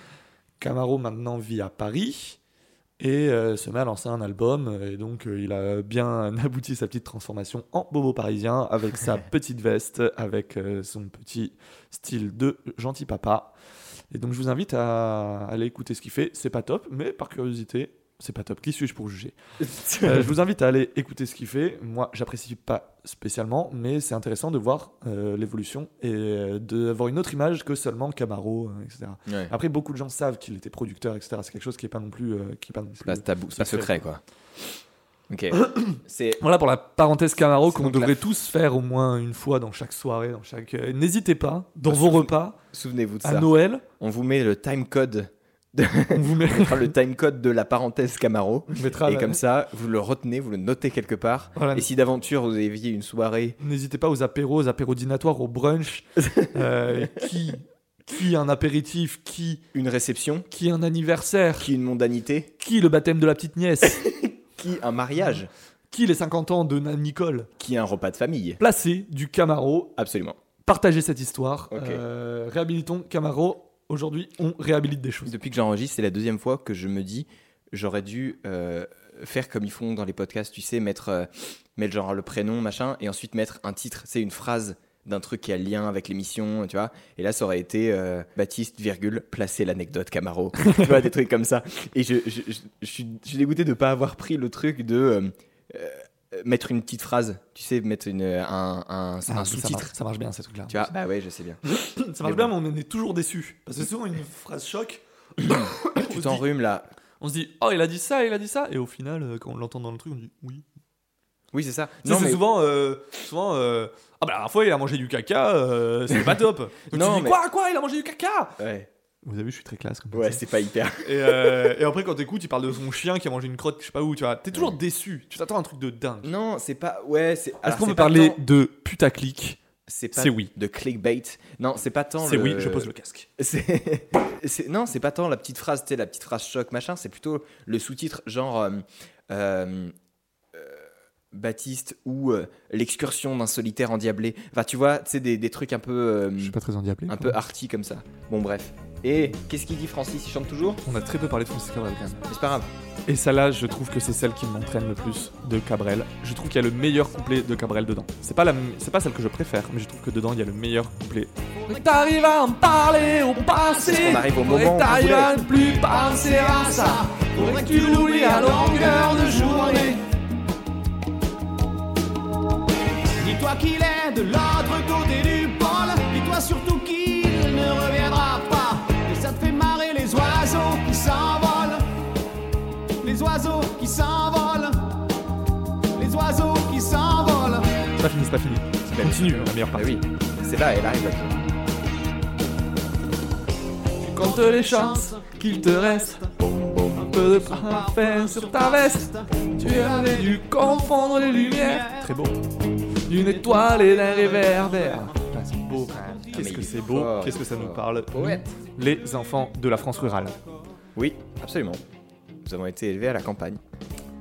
Camaro maintenant vit à Paris et euh, se met à lancer un album et donc euh, il a bien abouti sa petite transformation en bobo parisien avec sa petite veste, avec euh, son petit style de gentil papa. Et donc je vous invite à aller écouter ce qu'il fait. C'est pas top, mais par curiosité, c'est pas top. Qui suis-je pour juger Euh, Je vous invite à aller écouter ce qu'il fait. Moi, j'apprécie pas spécialement, mais c'est intéressant de voir euh, l'évolution et euh, d'avoir une autre image que seulement Camaro, euh, etc. Ouais. Après, beaucoup de gens savent qu'il était producteur, etc. C'est quelque chose qui est pas non plus, euh, qui est pas non C'est plus- pas tabou, c'est pas secret. secret quoi. Ok. c'est Voilà pour la parenthèse Camaro qu'on devrait la- tous faire au moins une fois dans chaque soirée, dans chaque. N'hésitez pas dans Ah, vos repas souvenez-vous de à ça. Noël. On vous met le time code. On vous met. Mettra le time code de la parenthèse Camaro. mettra Et comme ça, vous le retenez, vous le notez quelque part. Voilà. Et si d'aventure vous aviez une soirée, N'hésitez pas aux apéros, aux apérodinatoires, au brunch. euh, qui, qui un apéritif, qui, une réception, qui un anniversaire, qui une mondanité, qui le baptême de la petite nièce, qui un mariage, qui les 50 ans de Nicole. qui un repas de famille. Placez du Camaro, Absolument. partagez cette histoire. Euh, réhabilitons Camaro. Aujourd'hui, on réhabilite des choses. Depuis que j'enregistre, c'est la deuxième fois que je me dis, j'aurais dû euh, faire comme ils font dans les podcasts, tu sais, mettre, euh, mettre genre le prénom, machin, et ensuite mettre un titre, c'est une phrase d'un truc qui a lien avec l'émission, tu vois. Et là, ça aurait été euh, Baptiste, virgule, placer l'anecdote Camaro. tu vois, des trucs comme ça. Et je, je, je- suis, dégoûté de ne pas avoir pris le truc de mettre une petite phrase, tu sais, mettre une, un, un, Ah, un sous-titre. ça marche bien ces trucs-là. Tu vois, bah ouais, je sais bien. Ça marche Mais bien, mais on est toujours déçu. Parce que souvent, une phrase choc. Tu t'enrhumes là. on se dit, oh, il a dit ça, il a dit ça. Et au final, euh, quand on l'entend dans le truc, on dit oui. Oui, c'est ça. Non, c'est mais souvent, euh, souvent euh, ah bah la dernière fois, il a mangé du caca, euh, c'était pas top. Donc Non, tu dis, mais- quoi, quoi, il a mangé du caca? Ouais, Vous avez vu, je suis très classe comme ouais c'est pas hyper. Et, euh, et après, quand t'écoutes, il parle de son chien qui a mangé une crotte, je sais pas où, tu vois. T'es toujours déçu. Tu t'attends à un truc de dingue. Non, c'est pas. Ouais, c'est. Est-ce qu'on peut parler tant- de putaclic? C'est pas C'est oui. de clickbait. Non, c'est pas tant. C'est le- oui, je pose le casque. C'est, non, c'est pas tant la petite phrase, tu sais, la petite phrase choc, machin. C'est plutôt le sous-titre, genre euh, euh, euh, Baptiste ou euh, l'excursion d'un solitaire endiablé. Enfin, tu vois, tu sais, des, des trucs un peu, euh, Je suis pas très endiablé. un peu arty comme ça. Bon, bref. Et qu'est-ce qu'il dit Francis? Il chante toujours? On a très peu parlé de Francis Cabrel quand même. Mais c'est pas grave. Et celle-là, je trouve que c'est celle qui m'entraîne le plus de Cabrel. Je trouve qu'il y a le meilleur couplet de Cabrel dedans. C'est pas, la, c'est pas celle que je préfère, mais je trouve que dedans, il y a le meilleur couplet. T'arrives à en parler au passé. Qu'on arrive au moment où on T'arrives à ne plus penser à ça. Faudrait que tu l'oublies à longueur de journée? Dis-toi qu'il est de l'autre côté du pôle. Dis-toi surtout qu'il ne reviendra pas. Les oiseaux qui s'envolent. Les oiseaux qui s'envolent. C'est pas fini, c'est pas fini. Continue, la meilleure partie. oui, c'est là, elle arrive là. Compte les chances qu'il te reste. Un peu de parfum sur ta veste. Tu avais dû confondre les lumières. Très beau. D'une étoile et d'un réverbère. Putain, c'est beau même. Qu'est-ce que c'est est beau. Qu'est-ce que ça nous parle. Nous, Les enfants de la France rurale? Oui, absolument. Nous avons été élevés à la campagne.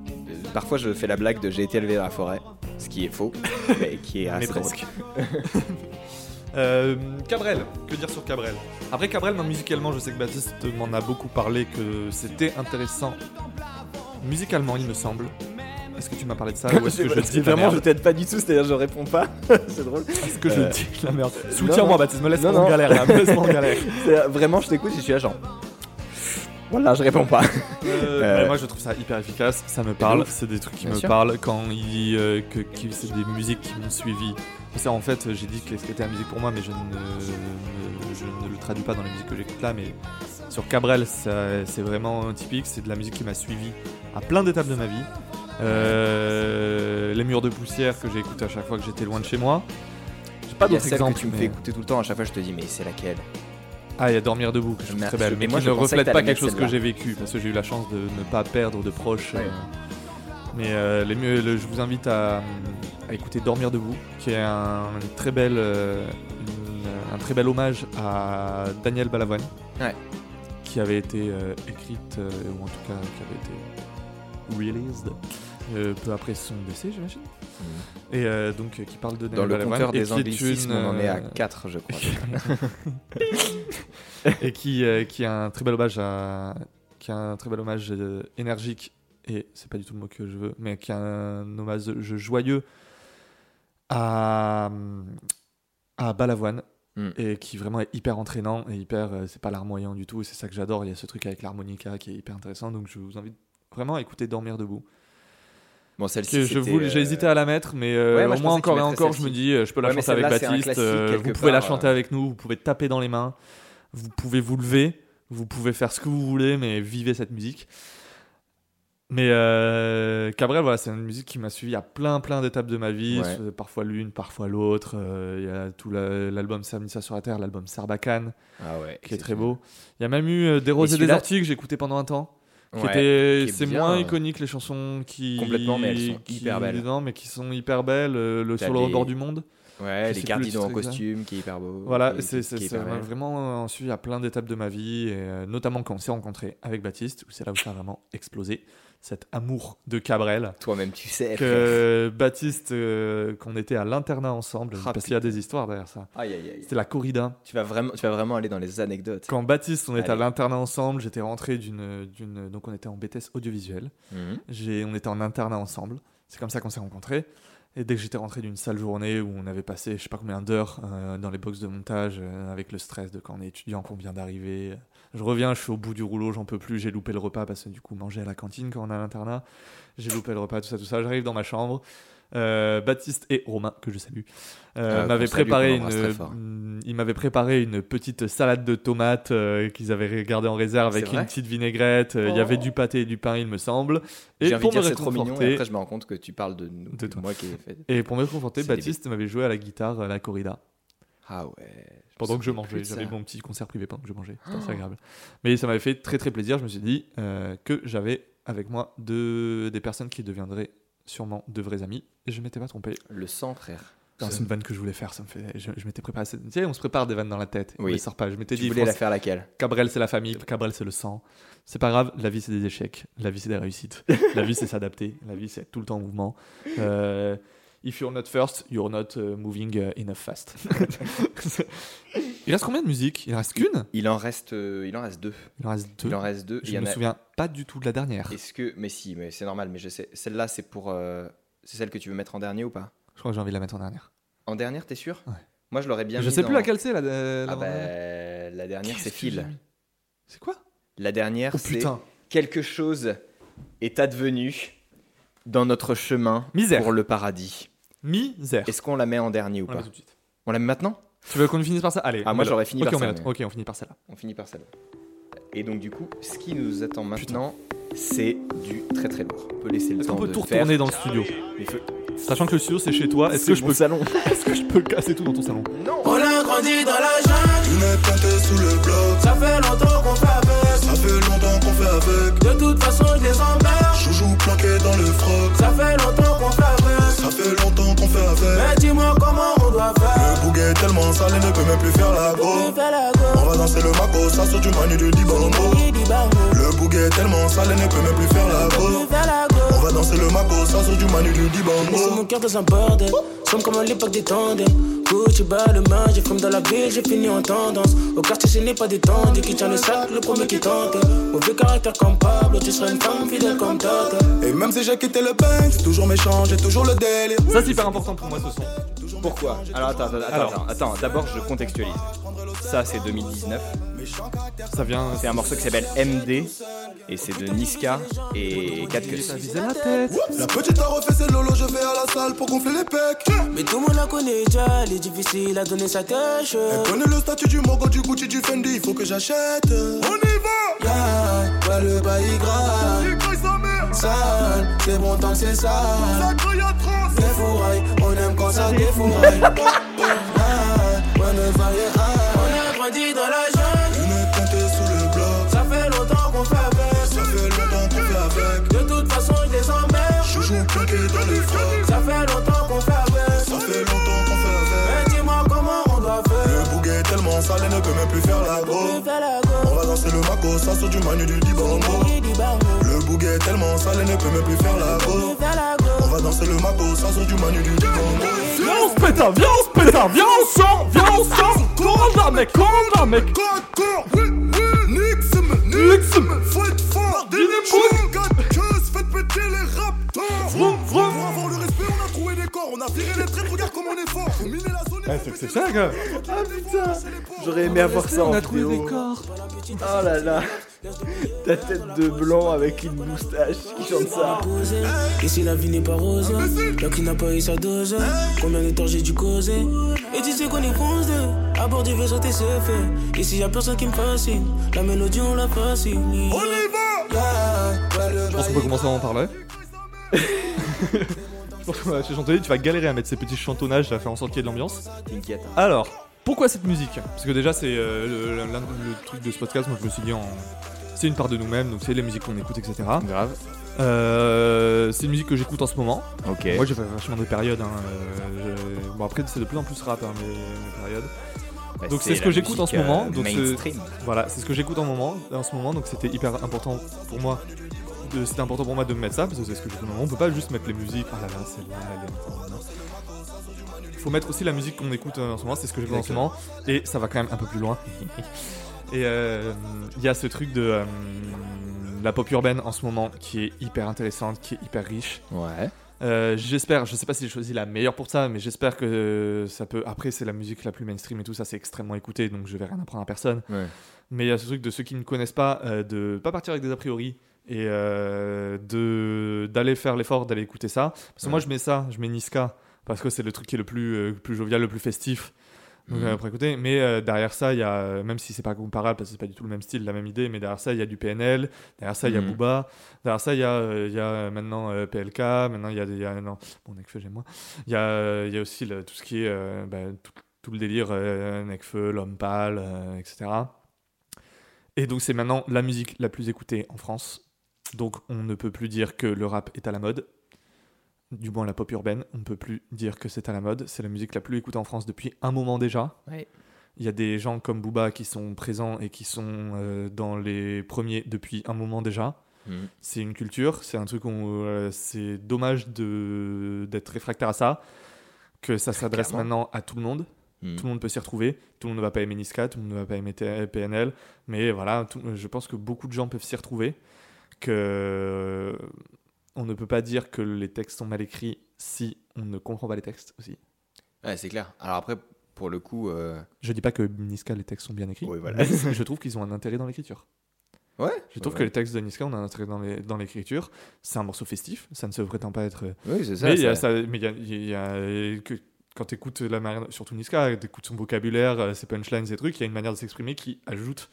Euh, Parfois, je fais la blague de j'ai été élevé dans la forêt, ce qui est faux, mais qui est Mais assez drôle. Euh, Cabrel, que dire sur Cabrel? Après Cabrel, musicalement, je sais que Baptiste m'en a beaucoup parlé, que c'était intéressant. Musicalement, il me semble. Est-ce que tu m'as parlé de ça ou est-ce que je dis vraiment, je t'aide pas du tout, c'est-à-dire je réponds pas. c'est drôle. Est-ce que je Euh, dis de la merde? Soutiens-moi. Baptiste, me laisse Non, en non. galère, là, me laisse pas en galère. C'est- Vraiment, je t'écoute et je suis agent. Voilà, je réponds pas. Euh, Euh, moi, je trouve ça hyper efficace, ça me parle, c'est des trucs qui Bien me sûr. parlent. Quand il dit euh, que, que c'est des musiques qui m'ont suivi. Ça, en fait, j'ai dit qu'est-ce qu'était la musique pour moi, mais je ne, je ne le traduis pas dans les musiques que j'écoute là. Mais sur Cabrel, c'est vraiment typique, c'est de la musique qui m'a suivi à plein d'étapes de ma vie. Euh, les murs de poussière que j'ai écouté à chaque fois que j'étais loin de chez moi. J'ai pas d'autres exemples. que tu me fais écouter tout le temps, à chaque fois je te dis, mais c'est laquelle? Ah, il y a Dormir debout que je trouve très belle, mais, Mais moi, qui je ne que reflète pas quelque chose que j'ai vécu parce que j'ai eu la chance de ne pas perdre de proches. Ouais. euh, mais euh, les mieux, le- je vous invite à, à écouter Dormir debout, qui est un, une très belle, euh, une- un très bel hommage à Daniel Balavoine, Ouais. qui avait été euh, écrite euh, ou en tout cas qui avait été released euh, peu après son décès, j'imagine. Et euh, donc euh, qui parle de Daniel Dans le compteur des anglicismes, une, on en est à euh, 4, je crois. et qui, euh, qui a un très bel hommage à, qui a un très bel hommage euh, énergique et c'est pas du tout le mot que je veux, mais qui a un hommage joyeux à à Balavoine Mm. et qui vraiment est hyper entraînant et hyper euh, c'est pas larmoyant du tout et c'est ça que j'adore il y a ce truc avec l'harmonica qui est hyper intéressant donc je vous invite vraiment à écouter Dormir debout Bon, celle-ci, j'ai euh, hésité à la mettre mais euh, ouais, moi, au moins encore et encore je me dis euh, je peux la chanter avec Baptiste euh, vous pouvez la chanter euh. avec nous vous pouvez taper dans les mains vous pouvez vous lever vous pouvez faire ce que vous voulez mais vivez cette musique mais euh, Cabrel, voilà, c'est une musique qui m'a suivi à plein plein d'étapes de ma vie, Ouais. euh, parfois l'une, parfois l'autre. Euh, Il y a tout la- l'album Samedi ça sur la terre, l'album Sarbacane, Ah ouais, qui est très beau. Il y a même eu euh, Des roses et, des celui-là- orties que j'ai écouté pendant un temps. Ouais, c'est moins euh, iconique les chansons qui Complètement, mais elles sont qui- hyper belles. Non, mais qui sont hyper belles. euh, le sur le rebord du monde. Ouais, les cardinaux en costume, qui est hyper beau. Voilà, c'est vraiment suivi à plein d'étapes de ma vie, et euh, notamment quand on s'est rencontrés avec Baptiste, où c'est là où ça a vraiment explosé, cet amour de Cabrel. Toi-même, tu sais. frère. Que Baptiste, euh, qu'on était à l'internat ensemble, Ah, parce qu'il y a des histoires derrière ça. Aïe, aïe, aïe. C'était la corrida. Tu vas vraiment, tu vas vraiment aller dans les anecdotes. Quand Baptiste, on était à l'internat ensemble, j'étais rentré d'une, d'une, donc on était en BTS audiovisuel. Mhm. J'ai, on était en internat ensemble. C'est comme ça qu'on s'est rencontrés. Et dès que j'étais rentré d'une sale journée où on avait passé je sais pas combien d'heures euh, dans les box de montage euh, avec le stress de quand on est étudiant, qu'on vient d'arriver. Je reviens, je suis au bout du rouleau, j'en peux plus, j'ai loupé le repas parce que du coup manger à la cantine quand on est à l'internat. J'ai loupé le repas, tout ça, tout ça. J'arrive dans ma chambre. Euh, Baptiste et Romain, que je salue, euh, Euh, m'avaient préparé une, mm, ils m'avaient préparé une petite salade de tomates euh, qu'ils avaient gardée en réserve avec une petite vinaigrette. Euh, Il y avait Oh. du pâté et du pain, il me semble. Et J'ai envie de pour dire c'est trop mignon, et réconforter, après je me rends compte que tu parles de, nous, De de toi. moi qui ai fait. et pour me réconforter, Baptiste m'avait joué à la guitare la corrida Ah ouais. pendant que je mangeais. J'avais mon petit concert privé pendant que je mangeais. C'était assez agréable. Mais ça m'avait fait très très plaisir. Je me suis dit euh, que j'avais avec moi deux, des personnes qui deviendraient sûrement de vrais amis. Et je m'étais pas trompé. Le sang, frère. C'est une vanne que je voulais faire. Ça me fait. Je, je m'étais préparé. cette- Tu sais, on se prépare des vannes dans la tête. Oui. On les sort pas. Je m'étais Tu dit. voulais la France- faire laquelle? Cabrel, c'est la famille. Cabrel, c'est le sang. C'est pas grave. La vie, c'est des échecs. La vie, c'est des réussites. la vie, c'est s'adapter. La vie, c'est être tout le temps en mouvement. Euh, If you're not first, you're not uh, moving uh, enough fast. il reste combien de musiques? Il reste qu'une? Il en reste, euh, il en reste deux. Il en reste deux. Il en reste deux. Je en me a- souviens pas du tout de la dernière. Est-ce que, mais si, mais c'est normal. Mais je sais, celle-là, c'est pour, euh, c'est celle que tu veux mettre en dernier ou pas? Je crois que j'ai envie de la mettre en dernière. En dernière, t'es sûr? Ouais. Moi, je l'aurais bien. je mis sais plus laquelle c'est la, la, Ah la- bah, la dernière, c'est Phil. C'est quoi? La dernière, Oh c'est quelque chose est advenu dans notre chemin Misère. pour le paradis. Misère. Est-ce qu'on la met en dernier ou On la pas met tout de suite. On la met maintenant Tu veux qu'on finisse par ça? Allez. Ah, moi, j'aurais fini Ok, par ça, mais- Ok, on finit par celle-là. On finit par celle-là. Et donc, du coup, ce qui nous attend maintenant, c'est du très très lourd. On peut laisser le Est-ce temps qu'on peut de tout faire. retourner dans le studio? Sachant que le studio c'est chez toi, est-ce C'est que je peux salon Est-ce que je peux casser tout dans ton salon? On a grandi dans la jungle. Lunettes teintées sous le bloc. Ça fait longtemps qu'on fait avec. Ça fait longtemps qu'on fait avec. De toute façon, je les emmerde. Chouchou planqué dans le froc. Ça fait longtemps qu'on fait avec. Fait longtemps qu'on fait avec. Mais dis-moi comment on doit faire. Le bouquet est tellement sale, il ne peut même plus faire la go. On va danser le maco, ça sort du manu du Dibango. Le bouquet est tellement sale, il ne peut même plus faire la go. Va danser le maco, ça sort du manu du Dibango. mon cœur dans un bordel. Somme comme à l'époque des tandems. Gucci bas le main, j'ai comme dans la ville, j'ai fini en tendance. Au quartier, ce n'est pas détendu. Qui tient le sac, le premier qui tente. Mauvais caractère comme Pablo, tu seras une femme fidèle comme Tata. Et même si j'ai quitté le c'est toujours méchant, j'ai toujours le délire. Ça c'est hyper important pour moi ce son. Pourquoi? Alors attends, attends, attends, Alors. attends, attends. D'abord, je contextualise. Ça, c'est 2019. Ça vient. C'est un morceau qui s'appelle MD et c'est de Niska et 4 que Ça visait la tête. La petite a refait ses lolos, je vais à la salle pour gonfler les pecs. Mais tout le monde la connaît déjà, elle est difficile à donner sa tâche. Elle connaît le statut du Mogo, du Gucci, du Fendi, il faut que j'achète. On y va! Yeah, ouais, le bail grave. Il craille sa mère! Sale, c'est bon tant que c'est sale. Ça craille atroce! Défouraille, on aime quand ça défouraille. Ah, ouais, le bail est high. On a grandi dans la maco, ça sort du manu du Dibango. Le bouquet est tellement sale, il ne peut même plus faire la go. On va danser le maco, ça sort du manu du Dibango. Viens on se pète un, viens on se pète un, viens on sort, viens on sort. Commande un mec, commande un mec. D'accord, oui, oui, Nixum, Nixum, faut être fort, dynamo, faites péter les raptors. Vroom, vroom. Pour avoir le respect, on a trouvé des corps, on a viré les traîtres, regarde comme on est fort. Faut miner la zone. Eh, c'est que c'est ça, gars. Ah putain, J'aurais aimé avoir ça On en a trouvé des corps. Oh là là. Ta tête de blanc avec une moustache qui chante ça. Posé. Ici la vie n'est pas rose, là qui n'a pas eu sa dose. Combien de temps j'ai dû causer? Et tu sais qu'on est foncé, à bord du vaisseau t'es fait. Ici y a personne qui me fascine, la mélodie on la fascine. on y va. Qu'on peut commencer à en parler. Je pense que ouais, chez Chantonnay, tu vas galérer à mettre ces petits chantonnages, ça va faire en sorte qu'il y ait de l'ambiance. T'inquiète. hein. Alors, pourquoi cette musique? Parce que déjà, c'est euh, le, l'un- le truc de ce podcast, moi je me suis dit en. C'est une part de nous-mêmes, donc c'est les musiques qu'on écoute, etc. Grave. Euh, c'est une musique que j'écoute en ce moment. Ok. Moi j'ai fait vachement des périodes. hein, euh, je- Bon, après, c'est de plus en plus rap, hein, mes, mes périodes. Bah, donc c'est ce la que j'écoute en musique, ce moment, euh, donc c'est- mainstream. Voilà, c'est ce que j'écoute en, moment, en ce moment, donc c'était hyper important pour moi. De- C'était important pour moi de me mettre ça, parce que c'est ce que en ce moment. On peut pas juste mettre les musiques. Oh là là, c'est là, elle est- faut mettre aussi la musique qu'on écoute euh, en ce moment, c'est ce que j'écoute en ce moment, et ça va quand même un peu plus loin. et euh, il y a ce truc de euh, la pop urbaine en ce moment qui est hyper intéressante, qui est hyper riche. Ouais. Euh, j'espère, je sais pas si j'ai choisi la meilleure pour ça, mais j'espère que ça peut. Après, c'est la musique la plus mainstream et tout ça, c'est extrêmement écouté, donc je vais rien apprendre à personne. Ouais. Mais il y a ce truc de ceux qui ne connaissent pas, euh, de pas partir avec des a priori et euh, de d'aller faire l'effort d'aller écouter ça. Parce que moi, je mets ça, je mets Niska parce que c'est le truc qui est le plus, euh, plus jovial, le plus festif. Donc, Mhm. euh, pour écouter. Mais euh, derrière ça, il y a, même si c'est pas comparable parce que c'est pas du tout le même style, la même idée, mais derrière ça, il y a du PNL, derrière ça, il y a Mhm. Booba, derrière ça, il y a, il y a maintenant PLK, maintenant il y a, il y a non, bon, Nekfeu, j'aime moins. Il y a, il y a aussi le- tout ce qui est bah, tout, tout le délire Nekfeu, l'homme pâle, etc. Et donc, c'est maintenant la musique la plus écoutée en France. Donc, on ne peut plus dire que le rap est à la mode. Du moins, la pop urbaine, on ne peut plus dire que c'est à la mode. C'est la musique la plus écoutée en France depuis un moment déjà. Ouais. Il y a des gens comme Booba qui sont présents et qui sont euh, dans les premiers depuis un moment déjà. Mhm. C'est une culture, c'est un truc, on, euh, c'est dommage de, d'être réfractaire à ça, que ça s'adresse maintenant à tout le monde. Mhm. Tout le monde peut s'y retrouver. Tout le monde ne va pas aimer Niska, tout le monde ne va pas aimer PNL. Mais voilà, tout- je pense que beaucoup de gens peuvent s'y retrouver. Que euh, on ne peut pas dire que les textes sont mal écrits si on ne comprend pas les textes aussi. Ouais, c'est clair. Alors après, pour le coup, euh, Je dis pas que Niska, les textes sont bien écrits. Oui, voilà. mais je trouve qu'ils ont un intérêt dans l'écriture. ouais. Je trouve ouais, que les textes de Niska ont un intérêt dans l'écriture. C'est un morceau festif, ça ne se prétend pas être. Oui, c'est ça. mais il y a ça- ça- mais il y a, il y a- que, quand tu écoutes la manière, surtout Niska, tu écoutes son vocabulaire, euh, ses punchlines, ses trucs, il y a une manière de s'exprimer qui ajoute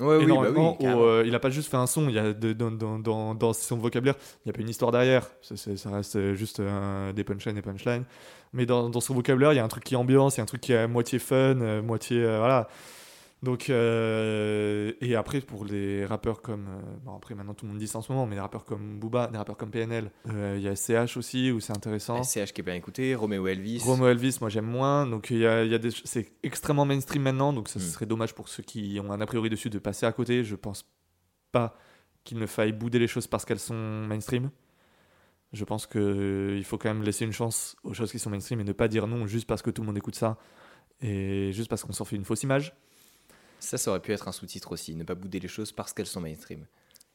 Ouais, oui, bah oui, carrément. euh, il a pas juste fait un son, il y a de- dans, dans, dans, son vocabulaire, il y a pas une histoire derrière. Ça, reste juste euh, des punchlines et punchlines. Mais dans, dans son vocabulaire, il y a un truc qui est ambiance, il y a un truc qui est à moitié fun, euh, moitié. euh, voilà. Donc, euh, et après, pour les rappeurs comme. euh, bon, après, maintenant tout le monde dit ça en ce moment, mais les rappeurs comme Booba, des rappeurs comme PNL, euh, il y a CH aussi, où c'est intéressant. SCH qui est bien écouté, Roméo Elvis. Romo Elvis, moi j'aime moins. Donc y a, y a des, c'est extrêmement mainstream maintenant, donc ça Mm. serait dommage pour ceux qui ont un a priori dessus de passer à côté. Je pense pas qu'il ne faille bouder les choses parce qu'elles sont mainstream. Je pense qu'il faut quand même laisser une chance aux choses qui sont mainstream et ne pas dire non juste parce que tout le monde écoute ça et juste parce qu'on s'en fait une fausse image. Ça, ça aurait pu être un sous-titre aussi, ne pas bouder les choses parce qu'elles sont mainstream.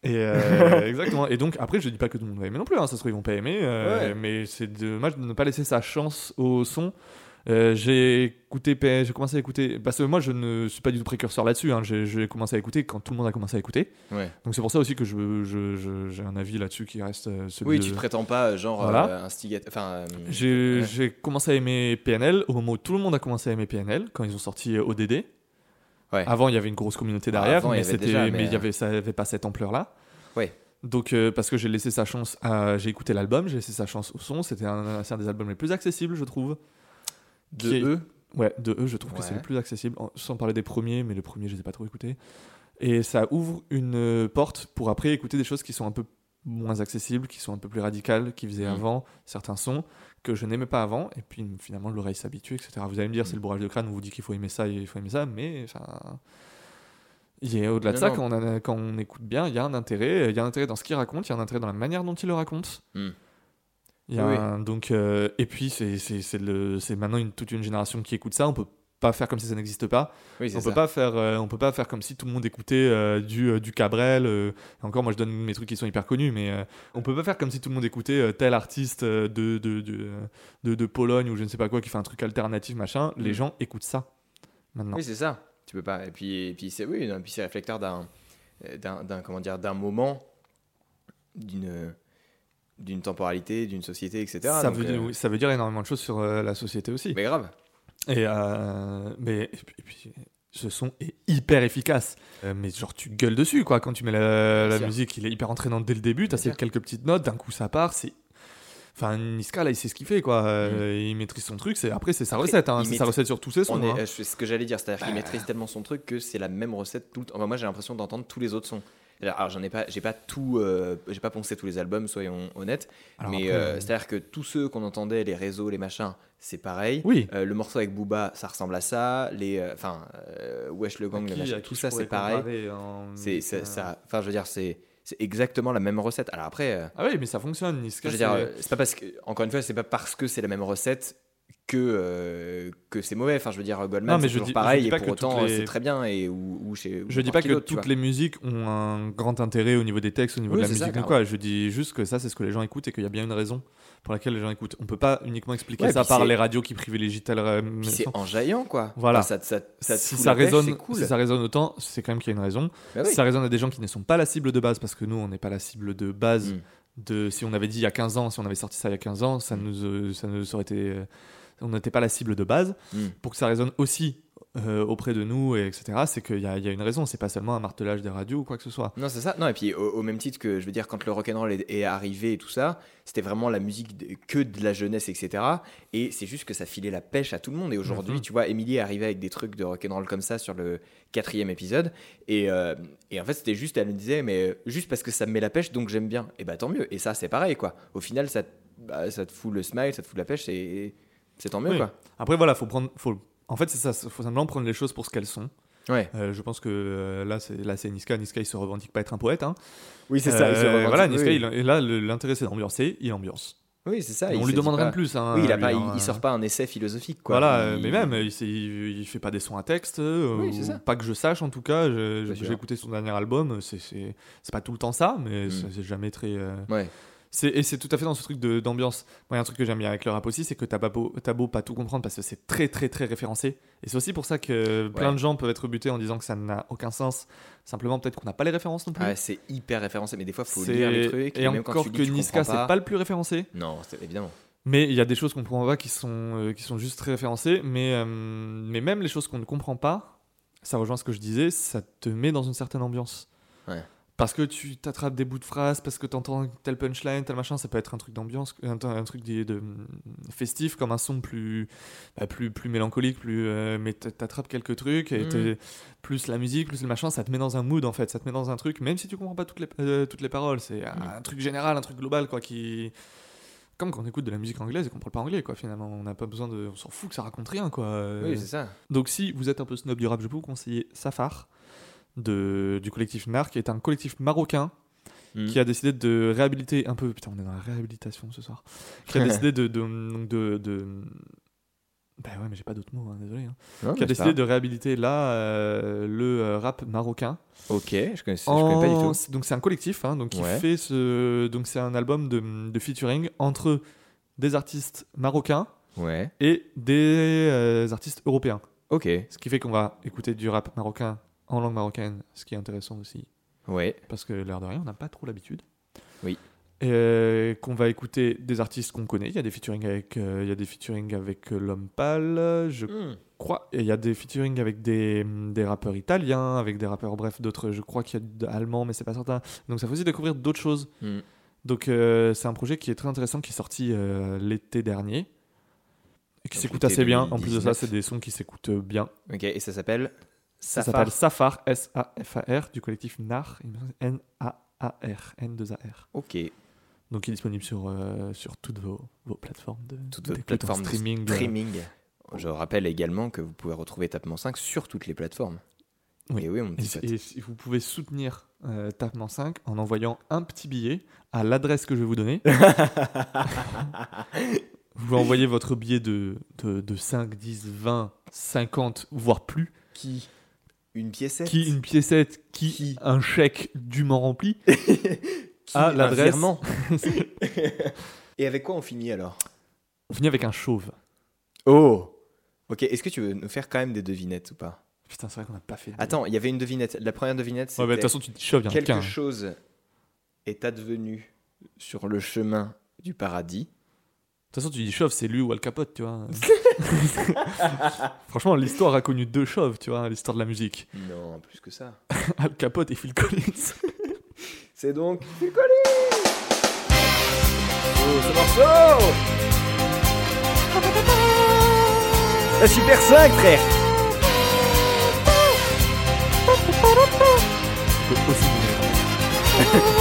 Et euh, exactement. Et donc après, je dis pas que tout le monde va aimer non plus. Hein. Ça se trouve ils vont pas aimer, euh, Ouais. mais c'est dommage de ne pas laisser sa chance au son. Euh, j'ai écouté, j'ai commencé à écouter parce que moi je ne suis pas du tout précurseur là-dessus. Hein. J'ai, commencé à écouter quand tout le monde a commencé à écouter. Ouais. Donc c'est pour ça aussi que je, j'ai un avis là-dessus qui reste celui Oui, de- tu te prétends pas, genre, Voilà. instigateur. Enfin, J'ai, ouais. commencé à aimer PNL au moment où tout le monde a commencé à aimer PNL quand ils ont sorti ODD. Ouais. Avant, il y avait une grosse communauté derrière, avant, il y mais, avait c'était, déjà, mais, mais, il y avait, ça n'avait pas cette ampleur-là. Ouais. Donc, euh, parce que j'ai laissé sa chance à. J'ai écouté l'album, j'ai laissé sa chance au son. C'était un, des albums les plus accessibles, je trouve. de est- eux. Ouais, de eux, je trouve que c'est le plus accessible. Sans parler des premiers, mais le premier, je les ai pas trop écoutés. Et ça ouvre une euh, porte pour après écouter des choses qui sont un peu moins accessibles, qui sont un peu plus radicales, qui faisaient Mm. avant certains sons que je n'aimais pas avant. Et puis finalement, l'oreille s'habitue, etc. Vous allez me dire, Mm. c'est le bourrage de crâne, on vous dit qu'il faut aimer ça, il faut aimer ça, mais enfin. Au-delà de ça, quand on, a- quand on écoute bien, il y a un intérêt. Il y a un intérêt dans ce qu'il raconte, il y a un intérêt dans la manière dont il le raconte. Mm. Il y a Oui. un- donc, euh, et puis, c'est maintenant une, toute une génération qui écoute ça. On peut pas faire comme si ça n'existe pas. Oui, On peut ça. pas faire, euh, on peut pas faire comme si tout le monde écoutait euh, du, euh, du Cabrel. encore, moi, je donne mes trucs qui sont hyper connus, mais on peut pas faire comme si tout le monde écoutait tel artiste de, de, de, de, de Pologne ou je ne sais pas quoi qui fait un truc alternatif, machin. Les Mm. gens écoutent ça maintenant. Oui, c'est ça. Tu peux pas. Et puis, et puis c'est oui, et puis c'est réflecteur d'un, d'un, comment dire, d'un moment, d'une, d'une temporalité, d'une société, etc. ça, Donc, veut dire, oui, ça veut dire énormément de choses sur la société aussi. Mais grave. Et, euh, mais, et puis, et puis, ce son est hyper efficace. Euh, mais genre, tu gueules dessus, quoi. Quand tu mets la, musique, il est hyper entraînant dès le début. T'as quelques petites notes, d'un coup ça part. C'est. Enfin, Niska, là, il sait ce qu'il fait, quoi. Euh, Il maîtrise son truc. C'est... Après, c'est sa Mm. Après, recette. Hein. C'est sa recette sur tous ses sons. Est, hein. c'est ce que j'allais dire, c'est-à-dire qu'il maîtrise tellement son truc que c'est la même recette tout le temps. Enfin, moi, j'ai l'impression d'entendre tous les autres sons. Alors, j'en ai pas, j'ai pas tout, euh, j'ai pas poncé tous les albums, soyons honnêtes. Alors mais euh, euh, c'est-à-dire que tous ceux qu'on entendait, les réseaux, les machins, c'est pareil. Oui. Euh, le morceau avec Booba, ça ressemble à ça. Les, enfin, Wesh le gang, À le qui- machin, à tout ça, c'est pareil. en C'est, c'est- ça, enfin, je veux dire, c'est, c'est exactement la même recette. Alors après, Ah oui, mais ça fonctionne. Je veux c'est- dire, c'est pas parce que, encore une fois, c'est pas parce que c'est la même recette que euh, que c'est mauvais. Enfin, je veux dire, Goldman, Non, mais c'est je toujours dis- je pareil dis et pour autant, toutes les- c'est très bien. Et chez. ou Je dis pas que toutes les musiques ont un grand intérêt au niveau des textes, au niveau Oui, de la c'est ça, musique ou quoi. Je dis juste que ça, c'est ce que les gens écoutent et qu'il y a bien une raison pour laquelle les gens écoutent. On peut pas uniquement expliquer Ouais, ça par les radios qui privilégient tel. euh, Puis c'est enjaillant, quoi. Voilà. Enfin, ça, ça, ça te si ça pêche, résonne, c'est cool. si ça résonne autant, c'est quand même qu'il y a une raison. Bah Si ça résonne à des gens qui ne sont pas la cible de base, parce que nous, on n'est pas la cible de base Mm. de. Si on avait dit il y a 15 ans, si on avait sorti ça il y a 15 ans, ça nous, euh, ça nous aurait été. On n'était pas la cible de base. Mm. Pour que ça résonne aussi euh, auprès de nous, et etc., c'est qu'il y, a- il y a une raison. C'est pas seulement un martelage des radios ou quoi que ce soit. Non, c'est ça. Non, et puis au, au même titre que, je veux dire, quand le rock'n'roll est, est arrivé et tout ça, c'était vraiment la musique de- que de la jeunesse, etc. Et c'est juste que ça filait la pêche à tout le monde. Et aujourd'hui, Mhm. tu vois, Emily est arrivée avec des trucs de rock'n'roll comme ça sur le quatrième épisode. Et, euh, et en fait, c'était juste, elle me disait, mais euh, juste parce que ça me met la pêche, donc j'aime bien. Et bah tant mieux. Et ça, c'est pareil, quoi. Au final, ça, te- bah, ça te fout le smile, ça te fout la pêche, et c'est tant mieux, Oui. quoi. Après, voilà, faut prendre. Faut, en fait, c'est ça. Faut simplement prendre les choses pour ce qu'elles sont. Ouais. Euh, je pense que euh, là, c'est là, c'est Niska. Niska, il se revendique pas être un poète. Hein. Oui, c'est ça. il se Euh, voilà, Niska, oui. il- et là, l'intérêt, c'est d'ambiancer. Il ambiance. Oui, c'est ça. on il lui se dit demande rien pas- de plus. hein, Oui, il, a lui, pas, il, hein, il sort pas un essai philosophique, quoi. Voilà, Il- mais même, il, fait pas des sons à texte. Oui, ou- c'est ça. Pas que je sache, en tout cas. J'ai écouté son dernier album. C'est pas tout le temps ça, mais Mm. c'est c'est jamais très. euh, Ouais. Et c'est tout à fait dans ce truc de- d'ambiance. Moi, il y a un truc que j'aime bien avec le rap aussi, c'est que t'as pas beau, t'as beau pas tout comprendre parce que c'est très, très, très référencé. Et c'est aussi pour ça que plein de gens peuvent être butés en disant que ça n'a aucun sens. Simplement, peut-être qu'on n'a pas les références non plus. Ah, c'est hyper référencé, mais des fois, faut C'est- lire les trucs. Et même quand encore lis, que tu Niska, c'est pas le plus référencé. Non, évidemment. Mais il y a des choses qu'on comprend pas qui sont, euh, qui sont juste très référencées. Mais, euh, mais même les choses qu'on ne comprend pas, ça rejoint ce que je disais, ça te met dans une certaine ambiance. Ouais. Parce que tu t'attrapes des bouts de phrases, parce que tu entends tel punchline, tel machin, ça peut être un truc d'ambiance, un, un truc de, de- festif, comme un son plus, bah, plus, plus mélancolique, plus, euh, mais t'attrapes quelques trucs, et t'es- plus la musique, plus le machin, ça te met dans un mood en fait, ça te met dans un truc, même si tu comprends pas toutes les, euh, toutes les paroles, c'est un, un truc général, un truc global, quoi, qui. Comme quand on écoute de la musique anglaise et qu'on parle pas anglais, quoi, finalement. On n'a pas besoin de. On s'en fout que ça raconte rien, quoi. Euh, Oui, c'est ça. donc si vous êtes un peu snob du rap, je peux vous conseiller Safar de, du collectif NAR, qui est un collectif marocain Mm. qui a décidé de réhabiliter un peu. Putain, on est dans la réhabilitation ce soir. Qui a décidé de. de, de, de bah ouais, mais j'ai pas d'autres mots, hein, désolé. hein. Non, qui a décidé de réhabiliter là euh, le euh, rap marocain. Ok, je connais, je connais pas du En- tout. Donc c'est un collectif, hein, donc qui Ouais. fait ce. Donc c'est un album de, de featuring entre des artistes marocains Ouais. et des euh, artistes européens. Ok. Ce qui fait qu'on va écouter du rap marocain en langue marocaine, ce qui est intéressant aussi. Ouais. Parce que l'air de rien, on n'a pas trop l'habitude. Oui. Et euh, qu'on va écouter des artistes qu'on connaît. Il y a des featuring avec, euh, il y a des featuring avec euh, L'Homme Pâle, je Hmm. crois. Et il y a des featuring avec des, des rappeurs italiens, avec des rappeurs, bref, d'autres. Je crois qu'il y a d'allemands, mais c'est pas certain. Donc ça fait aussi découvrir d'autres choses. Hmm. Donc euh, c'est un projet qui est très intéressant, qui est sorti euh, l'été dernier. Et qui s'écoute assez bien. En plus de ça, 2019. c'est des sons qui s'écoutent bien. Ok, et ça s'appelle Ça s'appelle Safar, S-A-F-A-R, du collectif NAR, N-A-A-R, N-2-A-R. Ok. Donc il est disponible sur, euh, sur toutes vos, vos plateformes de Toutes vos plateformes de streaming. de- streaming. Je rappelle également que vous pouvez retrouver Tapement 5 sur toutes les plateformes. Oui. Et oui, mon Et, et vous pouvez soutenir euh, Tapement 5 en envoyant un petit billet à l'adresse que je vais vous donner. vous envoyez votre billet de, de, de 5, 10, 20, 50, voire plus. Qui? Une piécette Qui une piécette, qui, un chèque dûment rempli. À l'adresse. Et avec quoi on finit alors? On finit avec un chauve. Oh Ok, est-ce que tu veux nous faire quand même des devinettes ou pas? Putain, c'est vrai qu'on n'a pas fait. de- Attends, il y avait une devinette. La première devinette, c'était Ouais, bah, de toute façon, tu dis chauve, il y en a quelque chose est advenu sur le chemin du paradis. De toute façon, tu dis chauve, c'est lui ou Al Capote, tu vois. Franchement, l'histoire a connu deux chauves, tu vois, l'histoire de la musique. Non, plus que ça. Al Capote et Phil Collins. C'est donc Phil Collins Oh, ce morceau La Super 5, frère aussi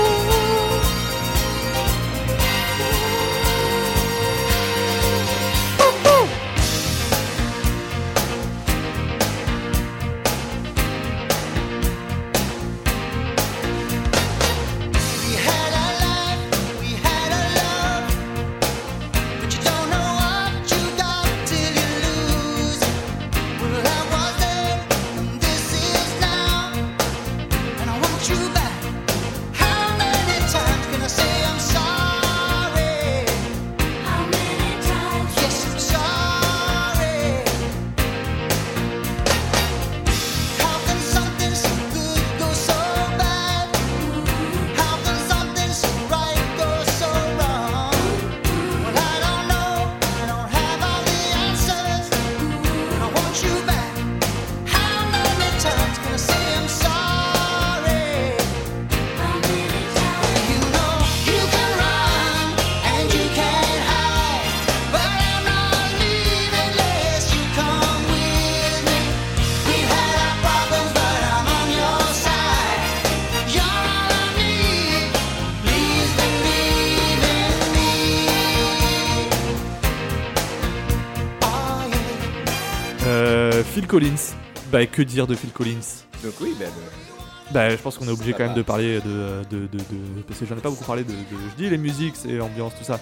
Collins, Bah, que dire de Phil Collins? Donc oui, bah, le- Bah, je pense qu'on est obligé Ça quand même va. de parler de, de, de, de- Parce que j'en ai pas beaucoup parlé de. je dis les musiques, c'est l'ambiance, tout ça.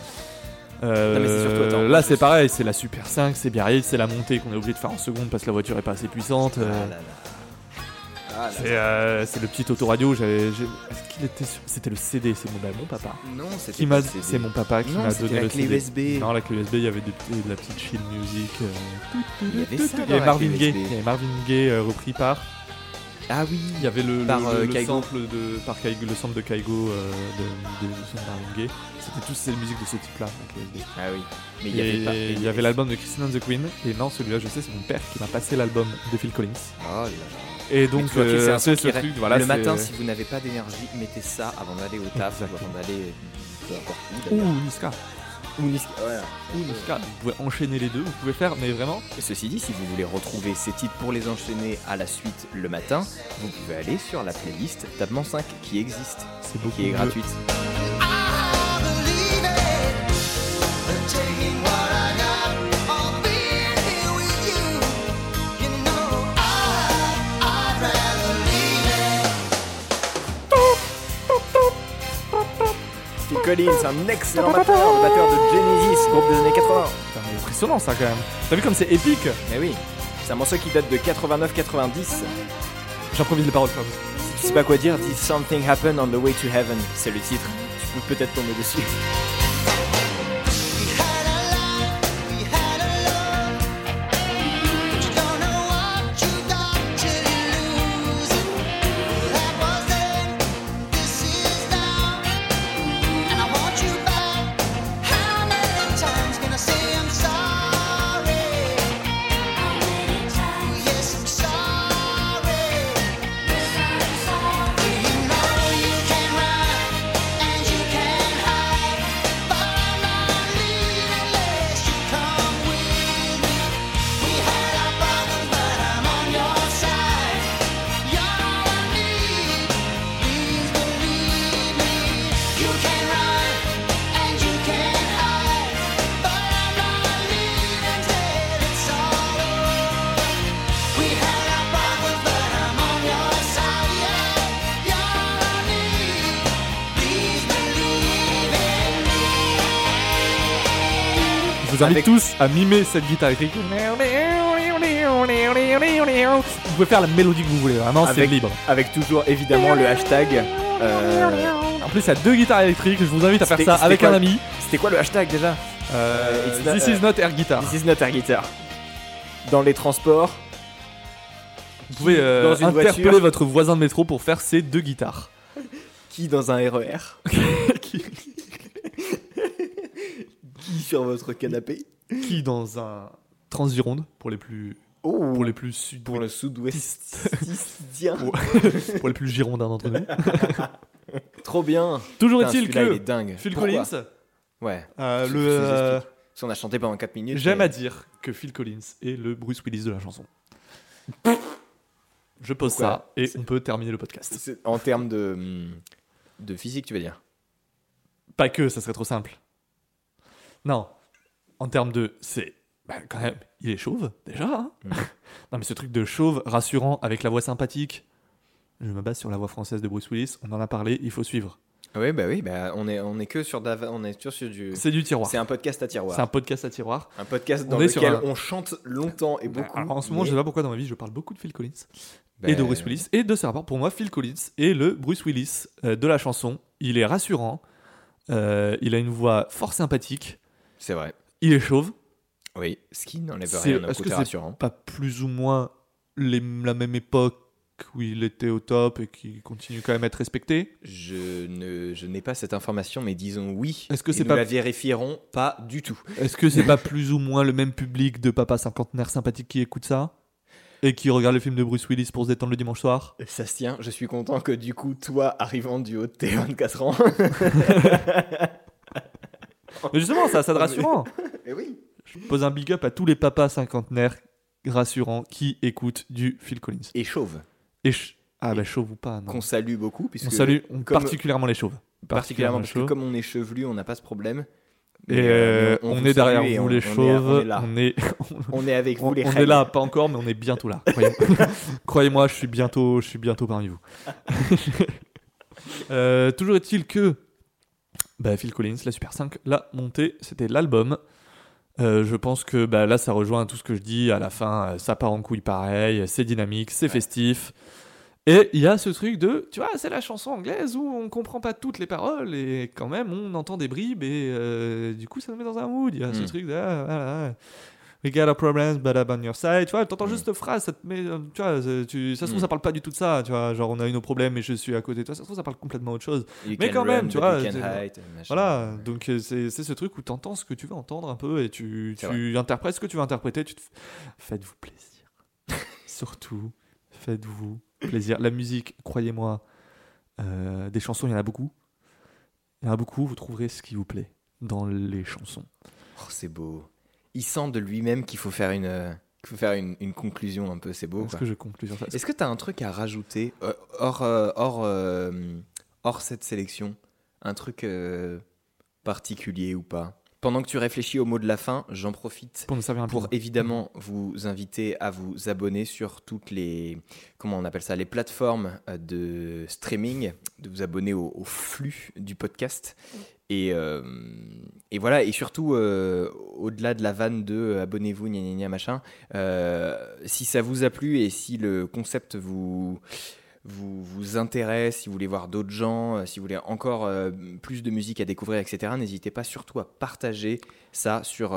Euh, Non, mais c'est surtout, attends, là, c'est pareil, c'est la Super 5, c'est Biarritz, c'est la montée qu'on est obligé de faire en seconde parce que la voiture est pas assez puissante. euh, Ah là là. Ah c'est euh, c'est le petit autoradio. j'avais- j'ai- Est-ce qu'il était sur- C'était le CD, c'est mon, bah, mon papa. Non, c'était pas. C'est mon papa qui m'a donné la le clé CD. USB. Non, la clé USB, il y avait de la petite chill music. euh, Il y avait ça Il y dans avait la Marvin Gaye. Il y avait Marvin Gaye euh, repris par. Ah oui. Il y avait le, Par, le, euh, le sample de par Kaigo, le sample de Kaigo de, de, de Marvin Gaye. C'était tous ces musiques de ce type-là. Ah oui. Mais il Et y avait pas. il y avait l'album de Christine and the Queen. Et non, celui-là, je sais, c'est mon père qui m'a passé l'album de Phil Collins. Oh là là. Et donc, euh, un ce truc. Voilà, le matin, si vous n'avez pas d'énergie, mettez ça avant d'aller au taf, Exactement. avant d'aller où. Ou. Niska. Ou Niska. Voilà. Ou Niska. Vous pouvez enchaîner les deux. Vous pouvez faire, mais vraiment. Et Ceci dit, si vous voulez retrouver ces titres pour les enchaîner à la suite le matin, vous pouvez aller sur la playlist Tabement 5 qui existe, C'est beaucoup qui est gratuite. Collins, un excellent batteur, le batteur de Genesis, groupe des années 80. Putain, mais impressionnant ça quand même. T'as vu comme c'est épique Mais oui, c'est un morceau qui date de 89-90. J'improvise les paroles comme Si tu sais pas quoi dire, dis Something Happened on the Way to Heaven? C'est le titre. Tu peux peut-être tomber dessus. Invite Avec- tous à mimer cette guitare électrique. Vous pouvez faire la mélodie que vous voulez, vraiment c'est libre. Avec toujours évidemment le hashtag. euh, En plus, il y a deux guitares électriques, je vous invite à faire ça avec quoi un ami. C'était quoi le hashtag déjà Euh, not- This is not air guitar. This is not air guitar. Dans les transports, Vous pouvez euh, interpeller voiture. votre voisin de métro pour faire ces deux guitares. qui dans un RER qui, Qui sur votre canapé qui dans un Transvironde pour les plus Oh pour les plus sud Pour le sud-ouest. pour, pour les plus girondins d'entre nous. Trop bien Toujours est-il que il est dingue. Phil Pourquoi Collins, Ouais. euh, le vous euh, qu'on a chanté pendant 4 minutes. J'aime mais- à dire que Phil Collins est le Bruce Willis de la chanson. Je pose Pourquoi ça et on peut terminer le podcast. En termes de, hum, de physique, tu veux dire? Pas que, ça serait trop simple. Non, en termes de, c'est bah, quand même, il est chauve déjà. hein. Mhm. non mais ce truc de chauve rassurant avec la voix sympathique. Je me base sur la voix française de Bruce Willis. On en a parlé, il faut suivre. Oui, bah oui, bah on est, on est que sur, Dava- on est sur, sur du. C'est du tiroir. C'est un podcast à tiroir. C'est un podcast à tiroir. Un podcast dans On est sur lequel un- on chante longtemps et Bah, beaucoup. alors, en ce moment, mais- je sais pas pourquoi dans ma vie je parle beaucoup de Phil Collins bah, et de Bruce Willis et de ses rapports. Pour moi, Phil Collins est le Bruce Willis euh, de la chanson. Il est rassurant. euh, il a une voix fort sympathique. C'est vrai. Il est chauve. Oui, ce qui n'enlève rien au est-ce que côté c'est rassurant. pas plus ou moins les- la même époque où il était au top et qui continue quand même à être respecté? Je ne, je n'ai pas cette information, mais disons oui. Est-ce que c'est nous pas- la vérifierons pas du tout. Est-ce que c'est pas plus ou moins le même public de papa cinquantenaire sympathique qui écoute ça et qui regarde le film de Bruce Willis pour se détendre le dimanche soir? Ça se tient. Je suis content que du coup, toi, arrivant du haut de tes 24 ans. Mais justement, ça, ça de rassurant. Et oui. Je pose un big up à tous les papas cinquantenaires rassurants qui écoutent du Phil Collins. Et chauve. Et ch- ah bah chauve ou pas non. Qu'on salue beaucoup. Puisque On salue comme- particulièrement les chauves. particulièrement parce que chauves. comme on est chevelu, on n'a pas ce problème. Et euh, on est derrière vous les chauves. est. On est, On est avec vous, les on est là, pas encore, mais on est bientôt là. Croyez- Croyez-moi, je suis bientôt, je suis bientôt parmi vous. Euh, toujours est-il que bah, Phil Collins, la Super 5, l'a monté, c'était l'album. Euh, je pense que bah, là, ça rejoint tout ce que je dis. À la fin, euh, ça part en couille pareil, c'est dynamique, c'est festif. Et il y a ce truc de, tu vois, c'est la chanson anglaise où on comprend pas toutes les paroles et quand même on entend des bribes et euh, du coup ça nous met dans un mood. Il y a ce Mm. truc de, ah, ah, ah, we got a problem, but I'm on your side. Tu vois, t'entends juste cette phrase, ça te met, euh, tu vois, tu, ça se trouve Mm. ça parle pas du tout de ça. Tu vois, genre on a eu nos problèmes et je suis à côté de toi. Ça se trouve ça parle complètement autre chose. You Mais quand run, même, tu vois. you. Voilà, donc euh, c'est ce truc où t'entends ce que tu veux entendre un peu et tu, tu interprètes ce que tu veux interpréter. Tu te... f- Faites-vous plaisir. Surtout, faites-vous plaisir. La musique, croyez-moi, euh, des chansons, il y en a beaucoup. Il y en a beaucoup, vous trouverez ce qui vous plaît dans les chansons. Oh, c'est beau. Il sent de lui-même qu'il faut faire une, euh, qu'il faut faire une, une conclusion un peu. C'est beau. Est-ce que je conclue sur ça? Est-ce que tu as un truc à rajouter euh, hors, euh, hors, euh, hors cette sélection? Un truc particulier ou pas? Pendant que tu réfléchis au mot de la fin, j'en profite Pour nous servir un pour peu. évidemment vous inviter à vous abonner sur toutes les comment on appelle ça les plateformes de streaming, de vous abonner au, au flux du podcast et, euh, et voilà et surtout euh, au-delà de la vanne de euh, abonnez-vous gna gna gna machin si ça vous a plu et si le concept vous vous, vous intéresse, si vous voulez voir d'autres gens, si vous voulez encore plus de musique à découvrir, etc., n'hésitez pas surtout à partager ça sur...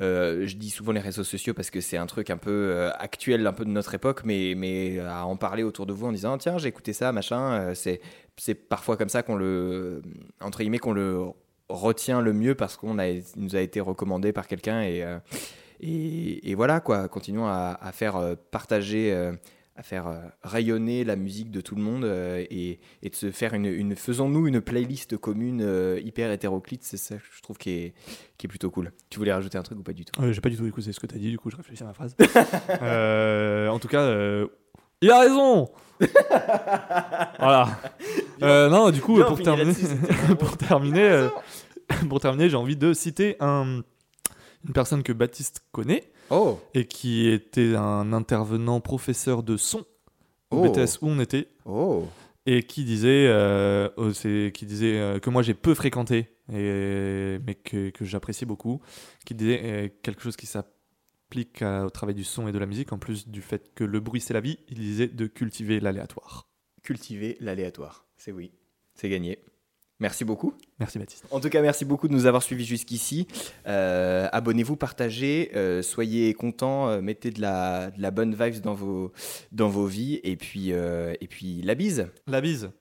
je dis souvent les réseaux sociaux parce que c'est un truc un peu actuel, un peu de notre époque, mais, mais à en parler autour de vous en disant tiens j'ai écouté ça, machin, c'est c'est parfois comme ça qu'on le entre guillemets qu'on le retient le mieux parce qu'on a nous a été recommandé par quelqu'un et, euh, et et voilà quoi, continuons à, à faire euh, partager. euh, à faire euh, rayonner la musique de tout le monde euh, et, et de se faire une, une faisons-nous une playlist commune euh, hyper hétéroclite c'est ça que je trouve qui est, qui est plutôt cool tu voulais rajouter un truc ou pas du tout? Euh, J'ai pas du tout écouté ce que t'as dit, du coup je réfléchis à ma phrase. Euh, en tout cas, euh, il a raison Voilà. Euh, non, du coup, Bien, on pour finit terminer, là-dessus, c'était pour terminer, euh, pour terminer, j'ai envie de citer un, une personne que Baptiste connaît oh et qui était un intervenant professeur de son au Oh. BTS où on était oh et qui disait, euh, c'est- qui disait euh, que moi j'ai peu fréquenté, et, mais que, que j'apprécie beaucoup, qui disait euh, quelque chose qui s'applique au travail du son et de la musique, en plus du fait que le bruit c'est la vie, il disait de cultiver l'aléatoire. cultiver l'aléatoire c'est oui c'est gagné merci beaucoup Merci Baptiste. En tout cas, merci beaucoup de nous avoir suivis jusqu'ici. Euh, Abonnez-vous, partagez, euh, soyez contents, euh, mettez de la, de la bonne vibes dans vos, dans vos vies. Et puis, et puis la bise. La bise.